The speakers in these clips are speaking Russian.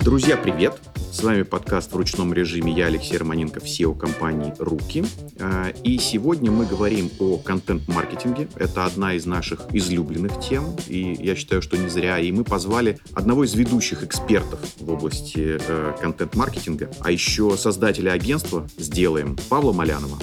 Друзья, привет! С вами подкаст в ручном режиме. Я Алексей Романенко, SEO компании «Руки». А, и сегодня мы говорим о контент-маркетинге. Это одна из наших излюбленных тем, и я считаю, что не зря. И мы позвали одного из ведущих экспертов в области э, контент-маркетинга, а еще создателя агентства «Сделаем» Павла Малянова.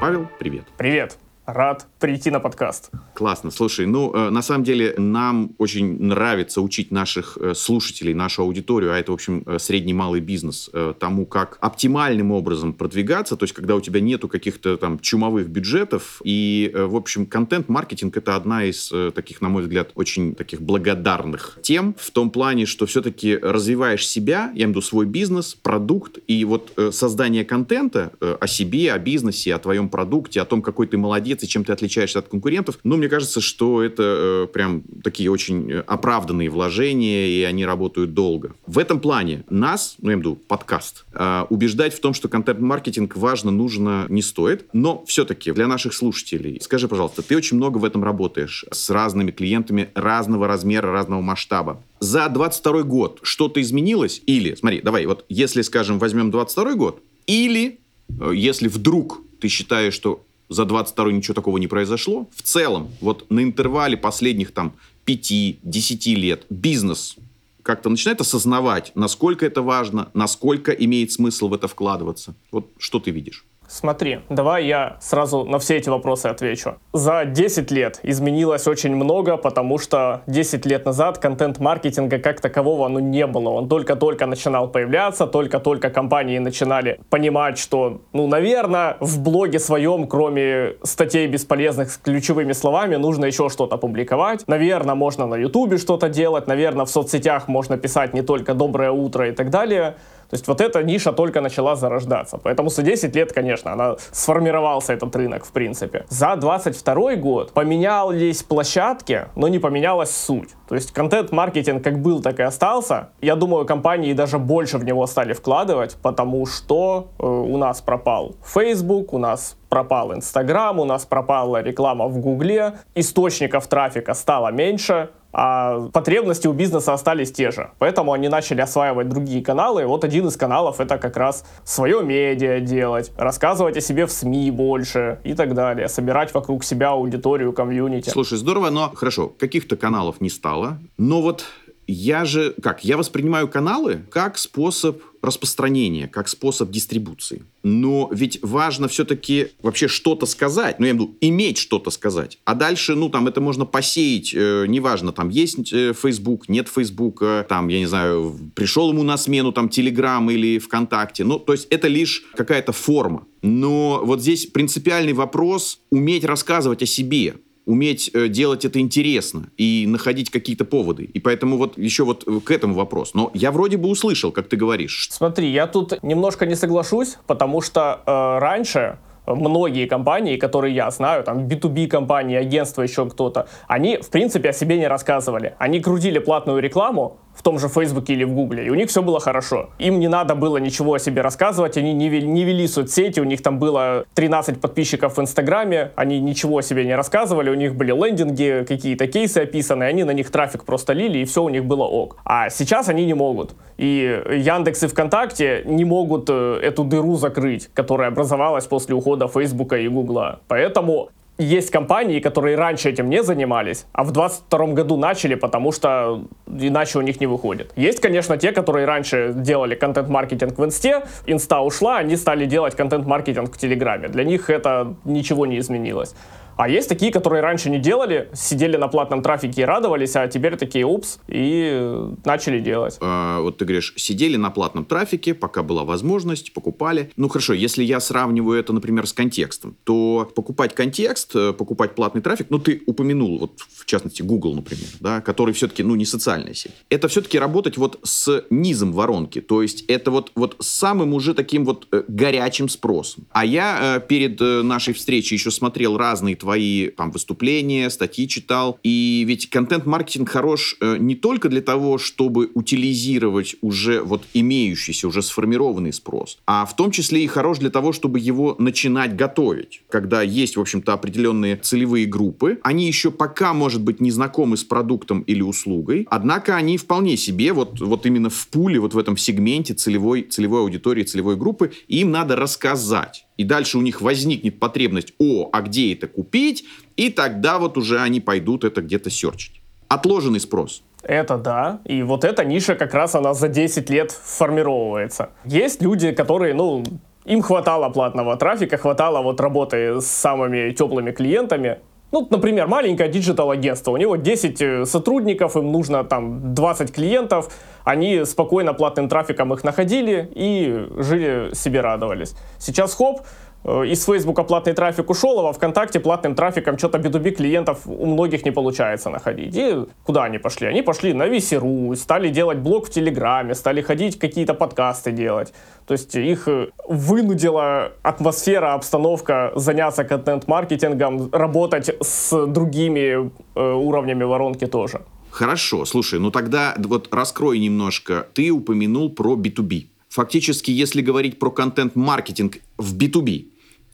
Павел, привет. Привет рад прийти на подкаст. Классно. Слушай, ну, э, на самом деле, нам очень нравится учить наших э, слушателей, нашу аудиторию, а это, в общем, э, средний малый бизнес, э, тому, как оптимальным образом продвигаться, то есть, когда у тебя нету каких-то там чумовых бюджетов, и, э, в общем, контент-маркетинг — это одна из э, таких, на мой взгляд, очень таких благодарных тем, в том плане, что все-таки развиваешь себя, я имею в виду свой бизнес, продукт, и вот э, создание контента э, о себе, о бизнесе, о твоем продукте, о том, какой ты молодец, и чем ты отличаешься от конкурентов. Но мне кажется, что это э, прям такие очень э, оправданные вложения, и они работают долго. В этом плане нас, ну, я имею в виду подкаст, э, убеждать в том, что контент-маркетинг важно, нужно, не стоит. Но все-таки для наших слушателей, скажи, пожалуйста, ты очень много в этом работаешь с разными клиентами разного размера, разного масштаба. За 22 год что-то изменилось? Или, смотри, давай, вот если, скажем, возьмем 22 год, или э, если вдруг ты считаешь, что за 22 ничего такого не произошло. В целом, вот на интервале последних там 5-10 лет бизнес как-то начинает осознавать, насколько это важно, насколько имеет смысл в это вкладываться. Вот что ты видишь? Смотри, давай я сразу на все эти вопросы отвечу. За 10 лет изменилось очень много, потому что 10 лет назад контент-маркетинга как такового ну, не было. Он только-только начинал появляться, только-только компании начинали понимать, что, ну, наверное, в блоге своем, кроме статей бесполезных с ключевыми словами, нужно еще что-то публиковать. Наверное, можно на ютубе что-то делать, наверное, в соцсетях можно писать не только «доброе утро» и так далее. То есть вот эта ниша только начала зарождаться. Поэтому за 10 лет, конечно, она сформировался этот рынок, в принципе. За 22 год поменялись площадки, но не поменялась суть. То есть контент-маркетинг как был, так и остался. Я думаю, компании даже больше в него стали вкладывать, потому что э, у нас пропал Facebook, у нас пропал Инстаграм, у нас пропала реклама в Гугле, источников трафика стало меньше, а потребности у бизнеса остались те же. Поэтому они начали осваивать другие каналы. И вот один из каналов это как раз свое медиа делать, рассказывать о себе в СМИ больше и так далее, собирать вокруг себя аудиторию, комьюнити. Слушай, здорово, но хорошо, каких-то каналов не стало, но вот я же, как, я воспринимаю каналы как способ распространения, как способ дистрибуции. Но ведь важно все-таки вообще что-то сказать, ну, я имею в виду, иметь что-то сказать. А дальше, ну, там, это можно посеять, э, неважно, там, есть э, Facebook, нет Facebook, э, там, я не знаю, пришел ему на смену, там, Telegram или ВКонтакте. Ну, то есть это лишь какая-то форма. Но вот здесь принципиальный вопрос уметь рассказывать о себе, уметь э, делать это интересно и находить какие-то поводы. И поэтому вот еще вот э, к этому вопрос. Но я вроде бы услышал, как ты говоришь. Смотри, я тут немножко не соглашусь, потому что э, раньше многие компании, которые я знаю, там B2B компании, агентства, еще кто-то, они, в принципе, о себе не рассказывали. Они крутили платную рекламу, в том же Фейсбуке или в Гугле, и у них все было хорошо. Им не надо было ничего о себе рассказывать, они не вели, не вели соцсети, у них там было 13 подписчиков в Инстаграме, они ничего о себе не рассказывали, у них были лендинги, какие-то кейсы описаны, они на них трафик просто лили, и все у них было ок. А сейчас они не могут. И Яндекс и ВКонтакте не могут э, эту дыру закрыть, которая образовалась после ухода Фейсбука и Гугла. Поэтому есть компании, которые раньше этим не занимались, а в 2022 году начали, потому что иначе у них не выходит. Есть, конечно, те, которые раньше делали контент-маркетинг в Инсте, Инста ушла, они стали делать контент-маркетинг в Телеграме. Для них это ничего не изменилось. А есть такие, которые раньше не делали, сидели на платном трафике и радовались, а теперь такие упс и начали делать. А, вот ты говоришь, сидели на платном трафике, пока была возможность, покупали. Ну хорошо, если я сравниваю это, например, с контекстом, то покупать контекст, э, покупать платный трафик, ну ты упомянул, вот в частности Google, например, да, который все-таки, ну не социальная сеть. Это все-таки работать вот с низом воронки, то есть это вот, вот самым уже таким вот э, горячим спросом. А я э, перед нашей встречей еще смотрел разные твои твои там выступления, статьи читал. И ведь контент-маркетинг хорош э, не только для того, чтобы утилизировать уже вот имеющийся, уже сформированный спрос, а в том числе и хорош для того, чтобы его начинать готовить. Когда есть, в общем-то, определенные целевые группы, они еще пока, может быть, не знакомы с продуктом или услугой, однако они вполне себе вот, вот именно в пуле, вот в этом сегменте целевой, целевой аудитории, целевой группы, им надо рассказать. И дальше у них возникнет потребность, о, а где это купить? И тогда вот уже они пойдут это где-то серчить. Отложенный спрос. Это да. И вот эта ниша как раз она за 10 лет формировывается. Есть люди, которые, ну, им хватало платного трафика, хватало вот работы с самыми теплыми клиентами, ну, например, маленькое digital-агентство, у него 10 э, сотрудников, им нужно там 20 клиентов, они спокойно платным трафиком их находили и жили себе радовались. Сейчас хоп, из Фейсбука платный трафик ушел, а во ВКонтакте платным трафиком что-то B2B клиентов у многих не получается находить. И куда они пошли? Они пошли на VC.ru, стали делать блог в Телеграме, стали ходить какие-то подкасты делать. То есть их э, вынудила атмосфера, обстановка заняться контент-маркетингом, работать с другими э, уровнями воронки тоже. Хорошо, слушай, ну тогда вот раскрой немножко. Ты упомянул про B2B. Фактически, если говорить про контент-маркетинг в B2B,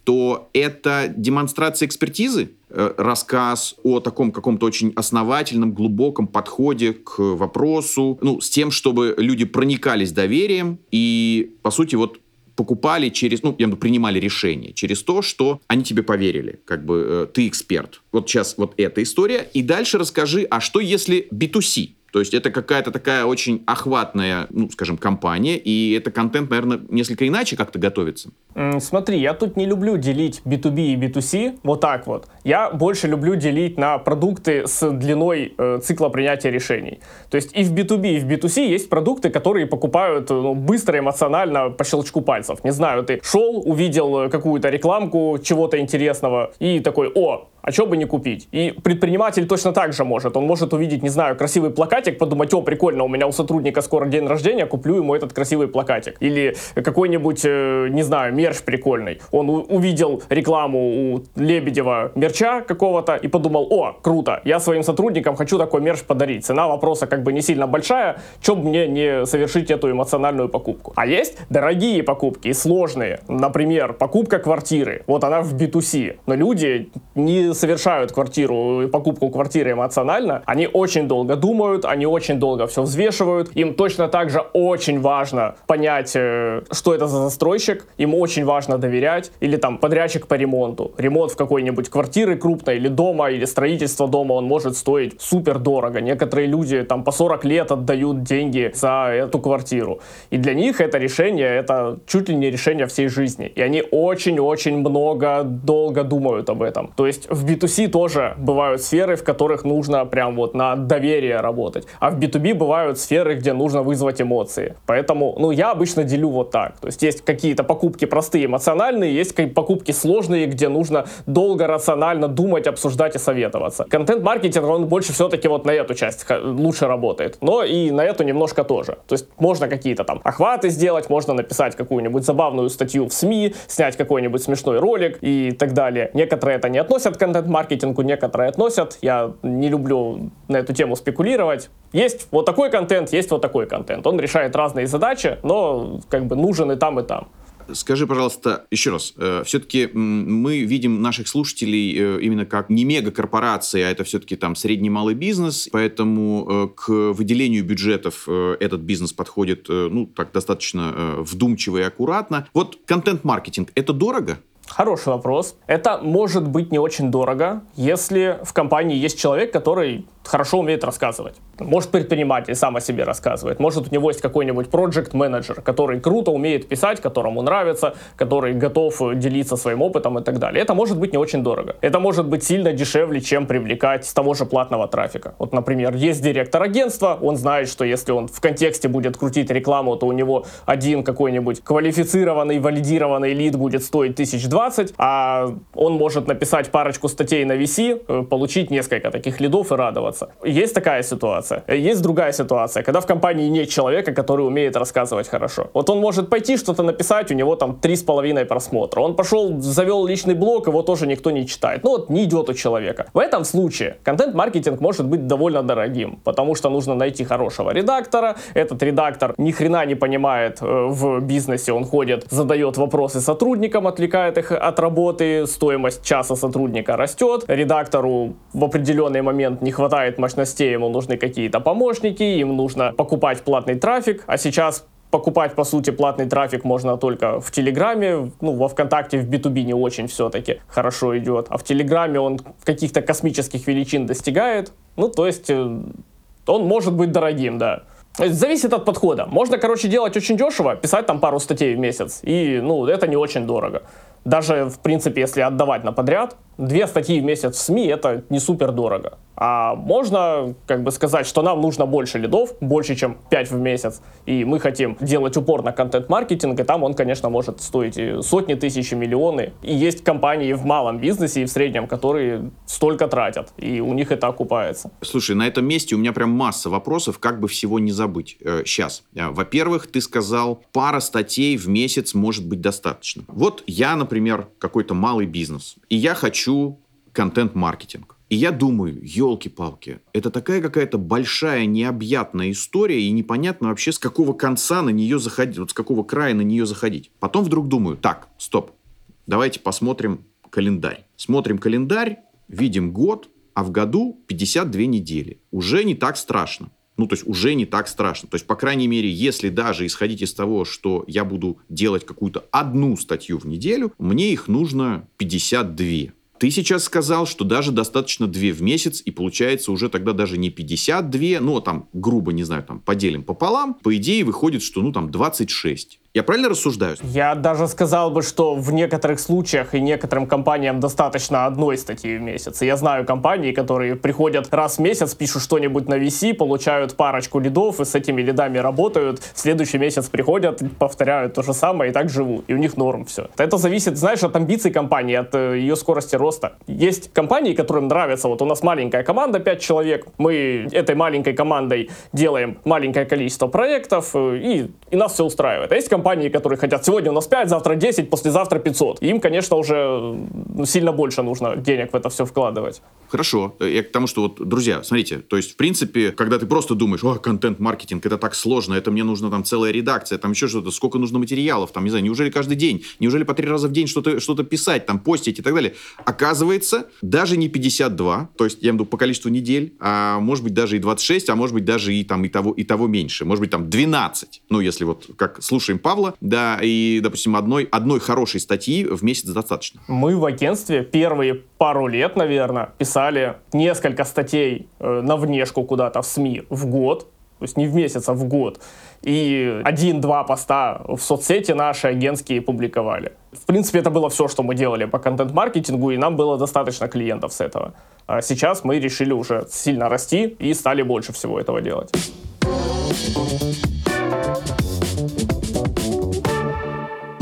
то это демонстрация экспертизы, э, рассказ о таком каком-то очень основательном, глубоком подходе к вопросу, ну, с тем, чтобы люди проникались доверием и, по сути, вот покупали через, ну, я имею принимали решение через то, что они тебе поверили, как бы э, ты эксперт. Вот сейчас вот эта история. И дальше расскажи, а что если B2C? То есть это какая-то такая очень охватная, ну, скажем, компания, и это контент, наверное, несколько иначе как-то готовится. Смотри, я тут не люблю делить B2B и B2C вот так вот. Я больше люблю делить на продукты с длиной э, цикла принятия решений. То есть и в B2B, и в B2C есть продукты, которые покупают ну, быстро, эмоционально, по щелчку пальцев. Не знаю, ты шел, увидел э, какую-то рекламку чего-то интересного и такой, о, а что бы не купить? И предприниматель точно так же может. Он может увидеть, не знаю, красивый плакатик, подумать, о, прикольно, у меня у сотрудника скоро день рождения, куплю ему этот красивый плакатик. Или какой-нибудь, э, не знаю, мерч прикольный. Он увидел рекламу у Лебедева мерча какого-то и подумал, о, круто, я своим сотрудникам хочу такой мерч подарить. Цена вопроса как бы не сильно большая, чем мне не совершить эту эмоциональную покупку. А есть дорогие покупки сложные. Например, покупка квартиры. Вот она в B2C. Но люди не совершают квартиру, покупку квартиры эмоционально, они очень долго думают, они очень долго все взвешивают. Им точно так же очень важно понять, э, что это за застройщик, им очень важно доверять. Или там подрядчик по ремонту. Ремонт в какой-нибудь квартиры крупной или дома, или строительство дома, он может стоить супер дорого. Некоторые люди там по 40 лет отдают деньги за эту квартиру. И для них это решение, это чуть ли не решение всей жизни. И они очень-очень много, долго думают об этом. То есть в B2C тоже бывают сферы, в которых нужно прям вот на доверие работать. А в B2B бывают сферы, где нужно вызвать эмоции. Поэтому, ну, я обычно делю вот так. То есть есть какие-то покупки простые, эмоциональные, есть покупки сложные, где нужно долго, рационально думать, обсуждать и советоваться. Контент-маркетинг, он больше все-таки вот на эту часть лучше работает. Но и на эту немножко тоже. То есть можно какие-то там охваты сделать, можно написать какую-нибудь забавную статью в СМИ, снять какой-нибудь смешной ролик и так далее. Некоторые это не относят к контент-маркетингу некоторые относят. Я не люблю на эту тему спекулировать. Есть вот такой контент, есть вот такой контент. Он решает разные задачи, но как бы нужен и там, и там. Скажи, пожалуйста, еще раз, э, все-таки мы видим наших слушателей э, именно как не мегакорпорации, а это все-таки там средний малый бизнес, поэтому э, к выделению бюджетов этот бизнес подходит, ну, так достаточно вдумчиво и аккуратно. Вот контент-маркетинг, это дорого? Хороший вопрос. Это может быть не очень дорого, если в компании есть человек, который хорошо умеет рассказывать. Может предприниматель сам о себе рассказывает. Может у него есть какой-нибудь проект менеджер который круто умеет писать, которому нравится, который готов делиться своим опытом и так далее. Это может быть не очень дорого. Это может быть сильно дешевле, чем привлекать с того же платного трафика. Вот, например, есть директор агентства, он знает, что если он в контексте будет крутить рекламу, то у него один какой-нибудь квалифицированный, валидированный лид будет стоить 1020, а он может написать парочку статей на VC, э, получить несколько таких лидов и радоваться рассказываться. Есть такая ситуация. Есть другая ситуация, когда в компании нет человека, который умеет рассказывать хорошо. Вот он может пойти что-то написать, у него там три с половиной просмотра. Он пошел, завел личный блог, его тоже никто не читает. Ну вот не идет у человека. В этом случае контент-маркетинг может быть довольно дорогим, потому что нужно найти хорошего редактора. Этот редактор ни хрена не понимает э, в бизнесе, он ходит, задает вопросы сотрудникам, отвлекает их от работы, стоимость часа сотрудника растет, редактору в определенный момент не хватает мощностей, ему нужны какие-то помощники, им нужно покупать платный трафик, а сейчас покупать, по сути, платный трафик можно только в Телеграме, ну, во ВКонтакте в B2B не очень все-таки хорошо идет, а в Телеграме он каких-то космических величин достигает, ну, то есть э, он может быть дорогим, да. Зависит от подхода. Можно, короче, делать очень дешево, писать там пару статей в месяц, и, ну, это не очень дорого. Даже, в принципе, если отдавать на подряд, две статьи в месяц в СМИ это не супер дорого. А можно как бы сказать, что нам нужно больше лидов, больше, чем 5 в месяц, и мы хотим делать упор на контент-маркетинг, и там он, конечно, может стоить сотни тысяч, и миллионы. И есть компании в малом бизнесе и в среднем, которые столько тратят, и у них это окупается. Слушай, на этом месте у меня прям масса вопросов, как бы всего не забыть. Сейчас. Э, э, во-первых, ты сказал, пара статей в месяц может быть достаточно. Вот я, например, какой-то малый бизнес, и я хочу контент-маркетинг. И я думаю, елки-палки, это такая какая-то большая, необъятная история, и непонятно вообще, с какого конца на нее заходить, вот с какого края на нее заходить. Потом вдруг думаю, так, стоп, давайте посмотрим календарь. Смотрим календарь, видим год, а в году 52 недели. Уже не так страшно. Ну, то есть уже не так страшно. То есть, по крайней мере, если даже исходить из того, что я буду делать какую-то одну статью в неделю, мне их нужно 52. Ты сейчас сказал, что даже достаточно 2 в месяц, и получается уже тогда даже не 52, ну, а там, грубо, не знаю, там, поделим пополам, по идее выходит, что, ну, там, 26. Я правильно рассуждаю? Я даже сказал бы, что в некоторых случаях и некоторым компаниям достаточно одной статьи в месяц. Я знаю компании, которые приходят раз в месяц, пишут что-нибудь на VC, получают парочку лидов и с этими лидами работают. В следующий месяц приходят, повторяют то же самое и так живут. И у них норм все. Это зависит, знаешь, от амбиций компании, от э, ее скорости роста. Есть компании, которым нравится, вот у нас маленькая команда, 5 человек, мы этой маленькой командой делаем маленькое количество проектов, э, и, и нас все устраивает. А есть компании, компании, которые хотят сегодня у нас 5, завтра 10, послезавтра 500. Им, конечно, уже сильно больше нужно денег в это все вкладывать. Хорошо. Я к тому, что вот, друзья, смотрите, то есть, в принципе, когда ты просто думаешь, о, контент-маркетинг, это так сложно, это мне нужна там целая редакция, там еще что-то, сколько нужно материалов, там, не знаю, неужели каждый день, неужели по три раза в день что-то что писать, там, постить и так далее. Оказывается, даже не 52, то есть, я имею в виду по количеству недель, а может быть даже и 26, а может быть даже и там и того, и того меньше, может быть там 12, ну, если вот как слушаем Павла, Павла, да, и, допустим, одной, одной хорошей статьи в месяц достаточно. Мы в агентстве первые пару лет, наверное, писали несколько статей э, на внешку куда-то в СМИ в год, то есть не в месяц, а в год. И один-два поста в соцсети наши агентские публиковали. В принципе, это было все, что мы делали по контент-маркетингу, и нам было достаточно клиентов с этого. А сейчас мы решили уже сильно расти и стали больше всего этого делать.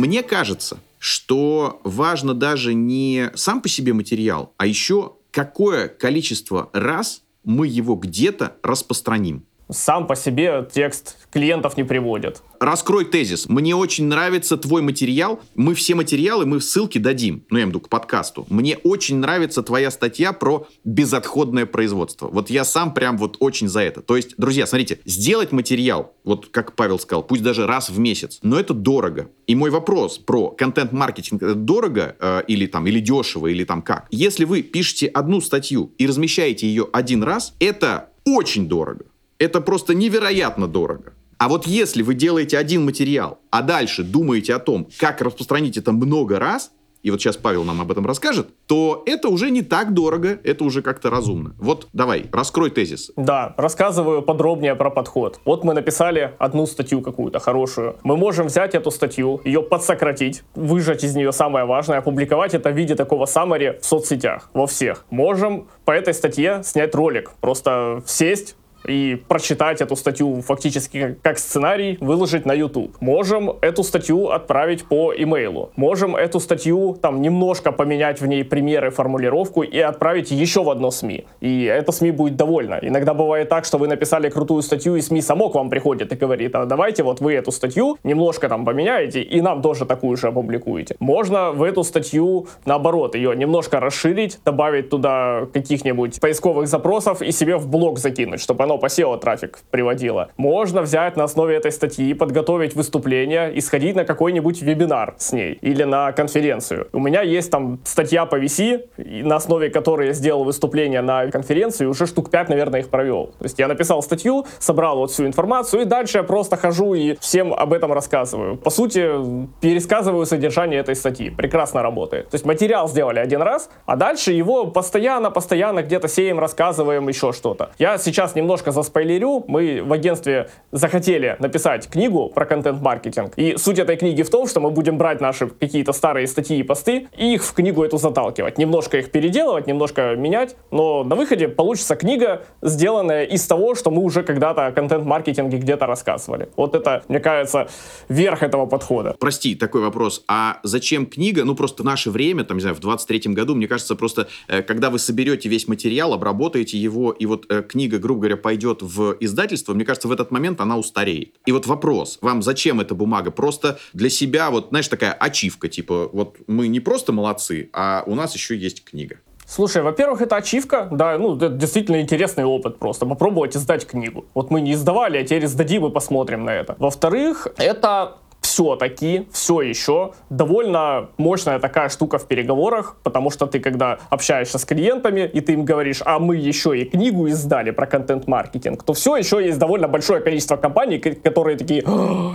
Мне кажется, что важно даже не сам по себе материал, а еще какое количество раз мы его где-то распространим. Сам по себе текст клиентов не приводит. Раскрой тезис. Мне очень нравится твой материал. Мы все материалы, мы ссылки дадим. Ну, я имею в виду к подкасту. Мне очень нравится твоя статья про безотходное производство. Вот я сам прям вот очень за это. То есть, друзья, смотрите, сделать материал, вот как Павел сказал, пусть даже раз в месяц, но это дорого. И мой вопрос про контент-маркетинг, это дорого э, или там, или дешево, или там как? Если вы пишете одну статью и размещаете ее один раз, это очень дорого. Это просто невероятно дорого. А вот если вы делаете один материал, а дальше думаете о том, как распространить это много раз, и вот сейчас Павел нам об этом расскажет, то это уже не так дорого, это уже как-то разумно. Вот давай, раскрой тезис. Да, рассказываю подробнее про подход. Вот мы написали одну статью какую-то хорошую. Мы можем взять эту статью, ее подсократить, выжать из нее самое важное, опубликовать это в виде такого саммари в соцсетях, во всех. Можем по этой статье снять ролик, просто сесть, и прочитать эту статью фактически как сценарий, выложить на YouTube. Можем эту статью отправить по имейлу. Можем эту статью там немножко поменять в ней примеры, формулировку и отправить еще в одно СМИ. И это СМИ будет довольно. Иногда бывает так, что вы написали крутую статью, и СМИ само к вам приходит и говорит, а давайте вот вы эту статью немножко там поменяете, и нам тоже такую же опубликуете. Можно в эту статью, наоборот, ее немножко расширить, добавить туда каких-нибудь поисковых запросов и себе в блог закинуть, чтобы оно по SEO трафик приводило. Можно взять на основе этой статьи, подготовить выступление и сходить на какой-нибудь вебинар с ней или на конференцию. У меня есть там статья по VC, на основе которой я сделал выступление на конференции, уже штук 5, наверное, их провел. То есть я написал статью, собрал вот всю информацию, и дальше я просто хожу и всем об этом рассказываю. По сути, пересказываю содержание этой статьи. Прекрасно работает. То есть материал сделали один раз, а дальше его постоянно-постоянно где-то сеем, рассказываем еще что-то. Я сейчас немножко заспойлерю. Мы в агентстве захотели написать книгу про контент-маркетинг. И суть этой книги в том, что мы будем брать наши какие-то старые статьи и посты и их в книгу эту заталкивать. Немножко их переделывать, немножко менять, но на выходе получится книга, сделанная из того, что мы уже когда-то о контент-маркетинге где-то рассказывали. Вот это, мне кажется, верх этого подхода. Прости, такой вопрос. А зачем книга? Ну, просто в наше время, там, не знаю, в 23-м году, мне кажется, просто, э, когда вы соберете весь материал, обработаете его, и вот э, книга, грубо говоря, пойдет в издательство, мне кажется, в этот момент она устареет. И вот вопрос, вам зачем эта бумага? Просто для себя, вот, знаешь, такая ачивка, типа, вот мы не просто молодцы, а у нас еще есть книга. Слушай, во-первых, это ачивка, да, ну, это действительно интересный опыт просто, попробовать издать книгу. Вот мы не издавали, а теперь издадим и посмотрим на это. Во-вторых, это все-таки, все еще довольно мощная такая штука в переговорах, потому что ты, когда общаешься с клиентами, и ты им говоришь, а мы еще и книгу издали про контент-маркетинг, то все еще есть довольно большое количество компаний, которые такие,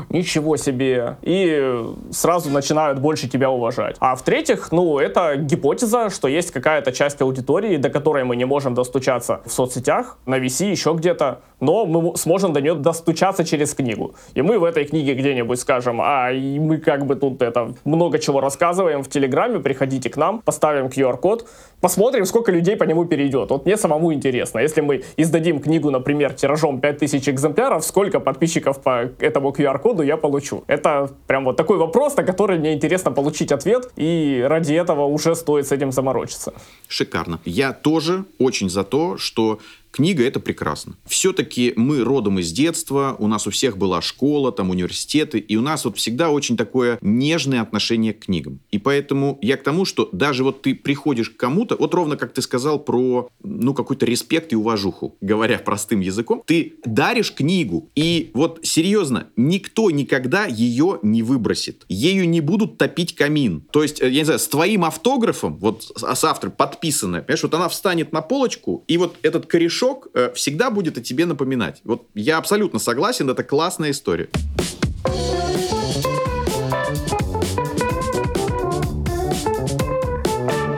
ничего себе, и сразу начинают больше тебя уважать. А в-третьих, ну, это гипотеза, что есть какая-то часть аудитории, до которой мы не можем достучаться в соцсетях, на VC, еще где-то, но мы сможем до нее достучаться через книгу. И мы в этой книге где-нибудь скажем, а и мы как бы тут это много чего рассказываем в Телеграме, приходите к нам, поставим QR-код, посмотрим, сколько людей по нему перейдет. Вот мне самому интересно, если мы издадим книгу, например, тиражом 5000 экземпляров, сколько подписчиков по этому QR-коду я получу? Это прям вот такой вопрос, на который мне интересно получить ответ, и ради этого уже стоит с этим заморочиться. Шикарно. Я тоже очень за то, что Книга — это прекрасно. Все-таки мы родом из детства, у нас у всех была школа, там университеты, и у нас вот всегда очень такое нежное отношение к книгам. И поэтому я к тому, что даже вот ты приходишь к кому-то, вот ровно как ты сказал про, ну, какой-то респект и уважуху, говоря простым языком, ты даришь книгу, и вот серьезно, никто никогда ее не выбросит. Ею не будут топить камин. То есть, э, я не знаю, с твоим автографом, вот с автором подписанная, понимаешь, вот она встанет на полочку, и вот этот корешок мешок э, всегда будет о тебе напоминать. Вот я абсолютно согласен, это классная история.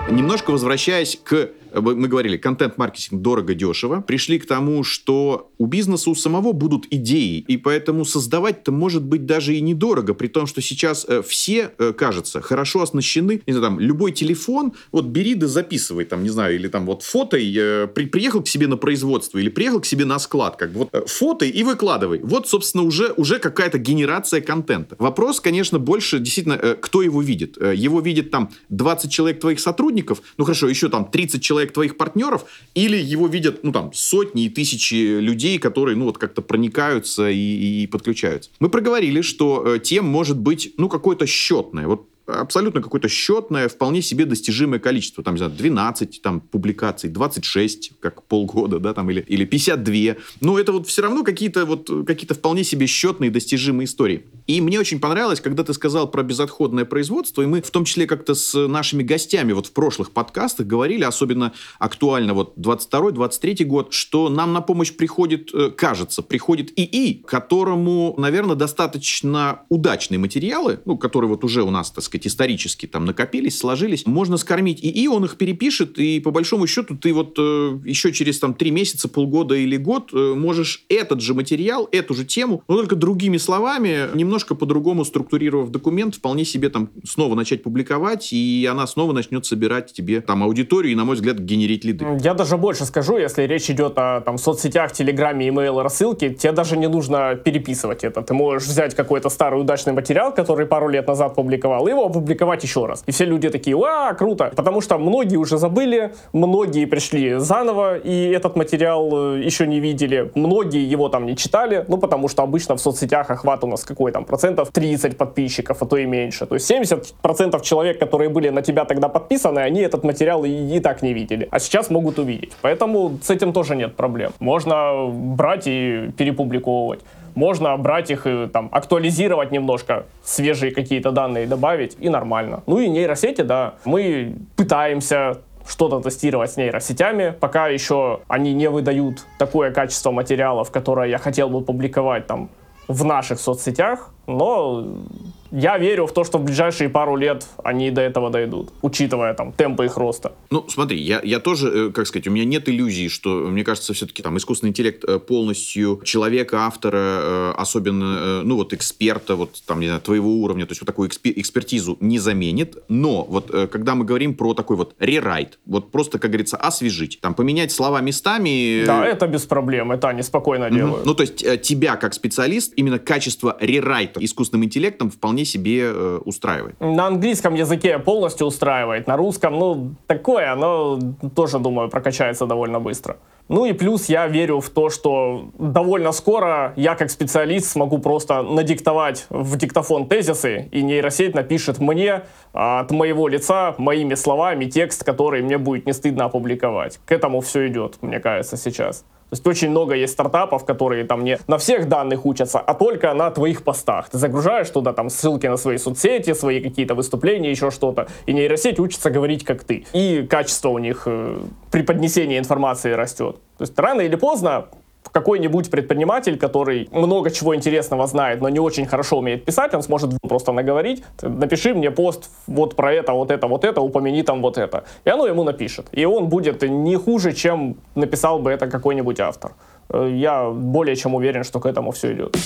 Немножко возвращаясь к мы говорили, контент-маркетинг дорого-дешево, пришли к тому, что у бизнеса у самого будут идеи, и поэтому создавать-то может быть даже и недорого, при том, что сейчас э, все, э, кажется, хорошо оснащены, не знаю, там, любой телефон, вот бери да записывай, там, не знаю, или там вот фото, э, при, приехал к себе на производство, или приехал к себе на склад, как бы вот э, фото и выкладывай. Вот, собственно, уже, уже какая-то генерация контента. Вопрос, конечно, больше действительно, э, кто его видит. Э, его видит там 20 человек твоих сотрудников, ну хорошо, еще там 30 человек человек твоих партнеров, или его видят, ну, там, сотни и тысячи людей, которые, ну, вот как-то проникаются и, и подключаются. Мы проговорили, что э, тем может быть, ну, какое-то счетное. Вот абсолютно какое-то счетное, вполне себе достижимое количество. Там, не знаю, 12 там, публикаций, 26, как полгода, да, там, или, или 52. Но это вот все равно какие-то вот, какие-то вполне себе счетные достижимые истории. И мне очень понравилось, когда ты сказал про безотходное производство, и мы в том числе как-то с нашими гостями вот в прошлых подкастах говорили, особенно актуально вот 22-23 год, что нам на помощь приходит, э, кажется, приходит ИИ, которому, наверное, достаточно удачные материалы, ну, которые вот уже у нас, так сказать, сказать, исторически там накопились, сложились, можно скормить ИИ, он их перепишет, и по большому счету ты вот э, еще через там три месяца, полгода или год э, можешь этот же материал, эту же тему, но только другими словами, немножко по-другому структурировав документ, вполне себе там снова начать публиковать, и она снова начнет собирать тебе там аудиторию и, на мой взгляд, генерить лиды. Я даже больше скажу, если речь идет о там, соцсетях, телеграме, имейл, рассылке, тебе даже не нужно переписывать это. Ты можешь взять какой-то старый удачный материал, который пару лет назад публиковал, и его опубликовать еще раз. И все люди такие, а, круто. Потому что многие уже забыли, многие пришли заново, и этот материал э, еще не видели. Многие его там не читали, ну, потому что обычно в соцсетях охват у нас какой там процентов 30 подписчиков, а то и меньше. То есть 70 процентов человек, которые были на тебя тогда подписаны, они этот материал и, и так не видели. А сейчас могут увидеть. Поэтому с этим тоже нет проблем. Можно брать и перепубликовывать можно брать их и там актуализировать немножко, свежие какие-то данные добавить, и нормально. Ну и нейросети, да, мы пытаемся что-то тестировать с нейросетями, пока еще они не выдают такое качество материалов, которое я хотел бы публиковать там в наших соцсетях, но я верю в то, что в ближайшие пару лет они до этого дойдут, учитывая там темпы их роста. Ну, смотри, я, я тоже, э, как сказать, у меня нет иллюзий, что, мне кажется, все-таки там искусственный интеллект э, полностью человека, автора, э, особенно, ну, вот эксперта, вот там, не знаю, твоего уровня, то есть вот такую экспертизу не заменит. Но вот когда мы говорим про такой вот рерайт, вот просто, как говорится, освежить, там, поменять слова местами... Да, это без проблем, это они спокойно угу. делают. Ну, то есть тебя, как специалист, именно качество рерайта искусственным интеллектом вполне себе э, устраивает. На английском языке полностью устраивает, на русском, ну, такое, но тоже, думаю, прокачается довольно быстро. Ну и плюс я верю в то, что довольно скоро я как специалист смогу просто надиктовать в диктофон тезисы, и нейросеть напишет мне а, от моего лица, моими словами, текст, который мне будет не стыдно опубликовать. К этому все идет, мне кажется, сейчас. То есть очень много есть стартапов, которые там не на всех данных учатся, а только на твоих постах. Ты загружаешь туда там ссылки на свои соцсети, свои какие-то выступления, еще что-то. И нейросеть учится говорить как ты. И качество у них э, при поднесении информации растет. То есть рано или поздно какой-нибудь предприниматель, который много чего интересного знает, но не очень хорошо умеет писать, он сможет просто наговорить, напиши мне пост вот про это, вот это, вот это, упомяни там вот это. И оно ему напишет. И он будет не хуже, чем написал бы это какой-нибудь автор. Э, я более чем уверен, что к этому все идет.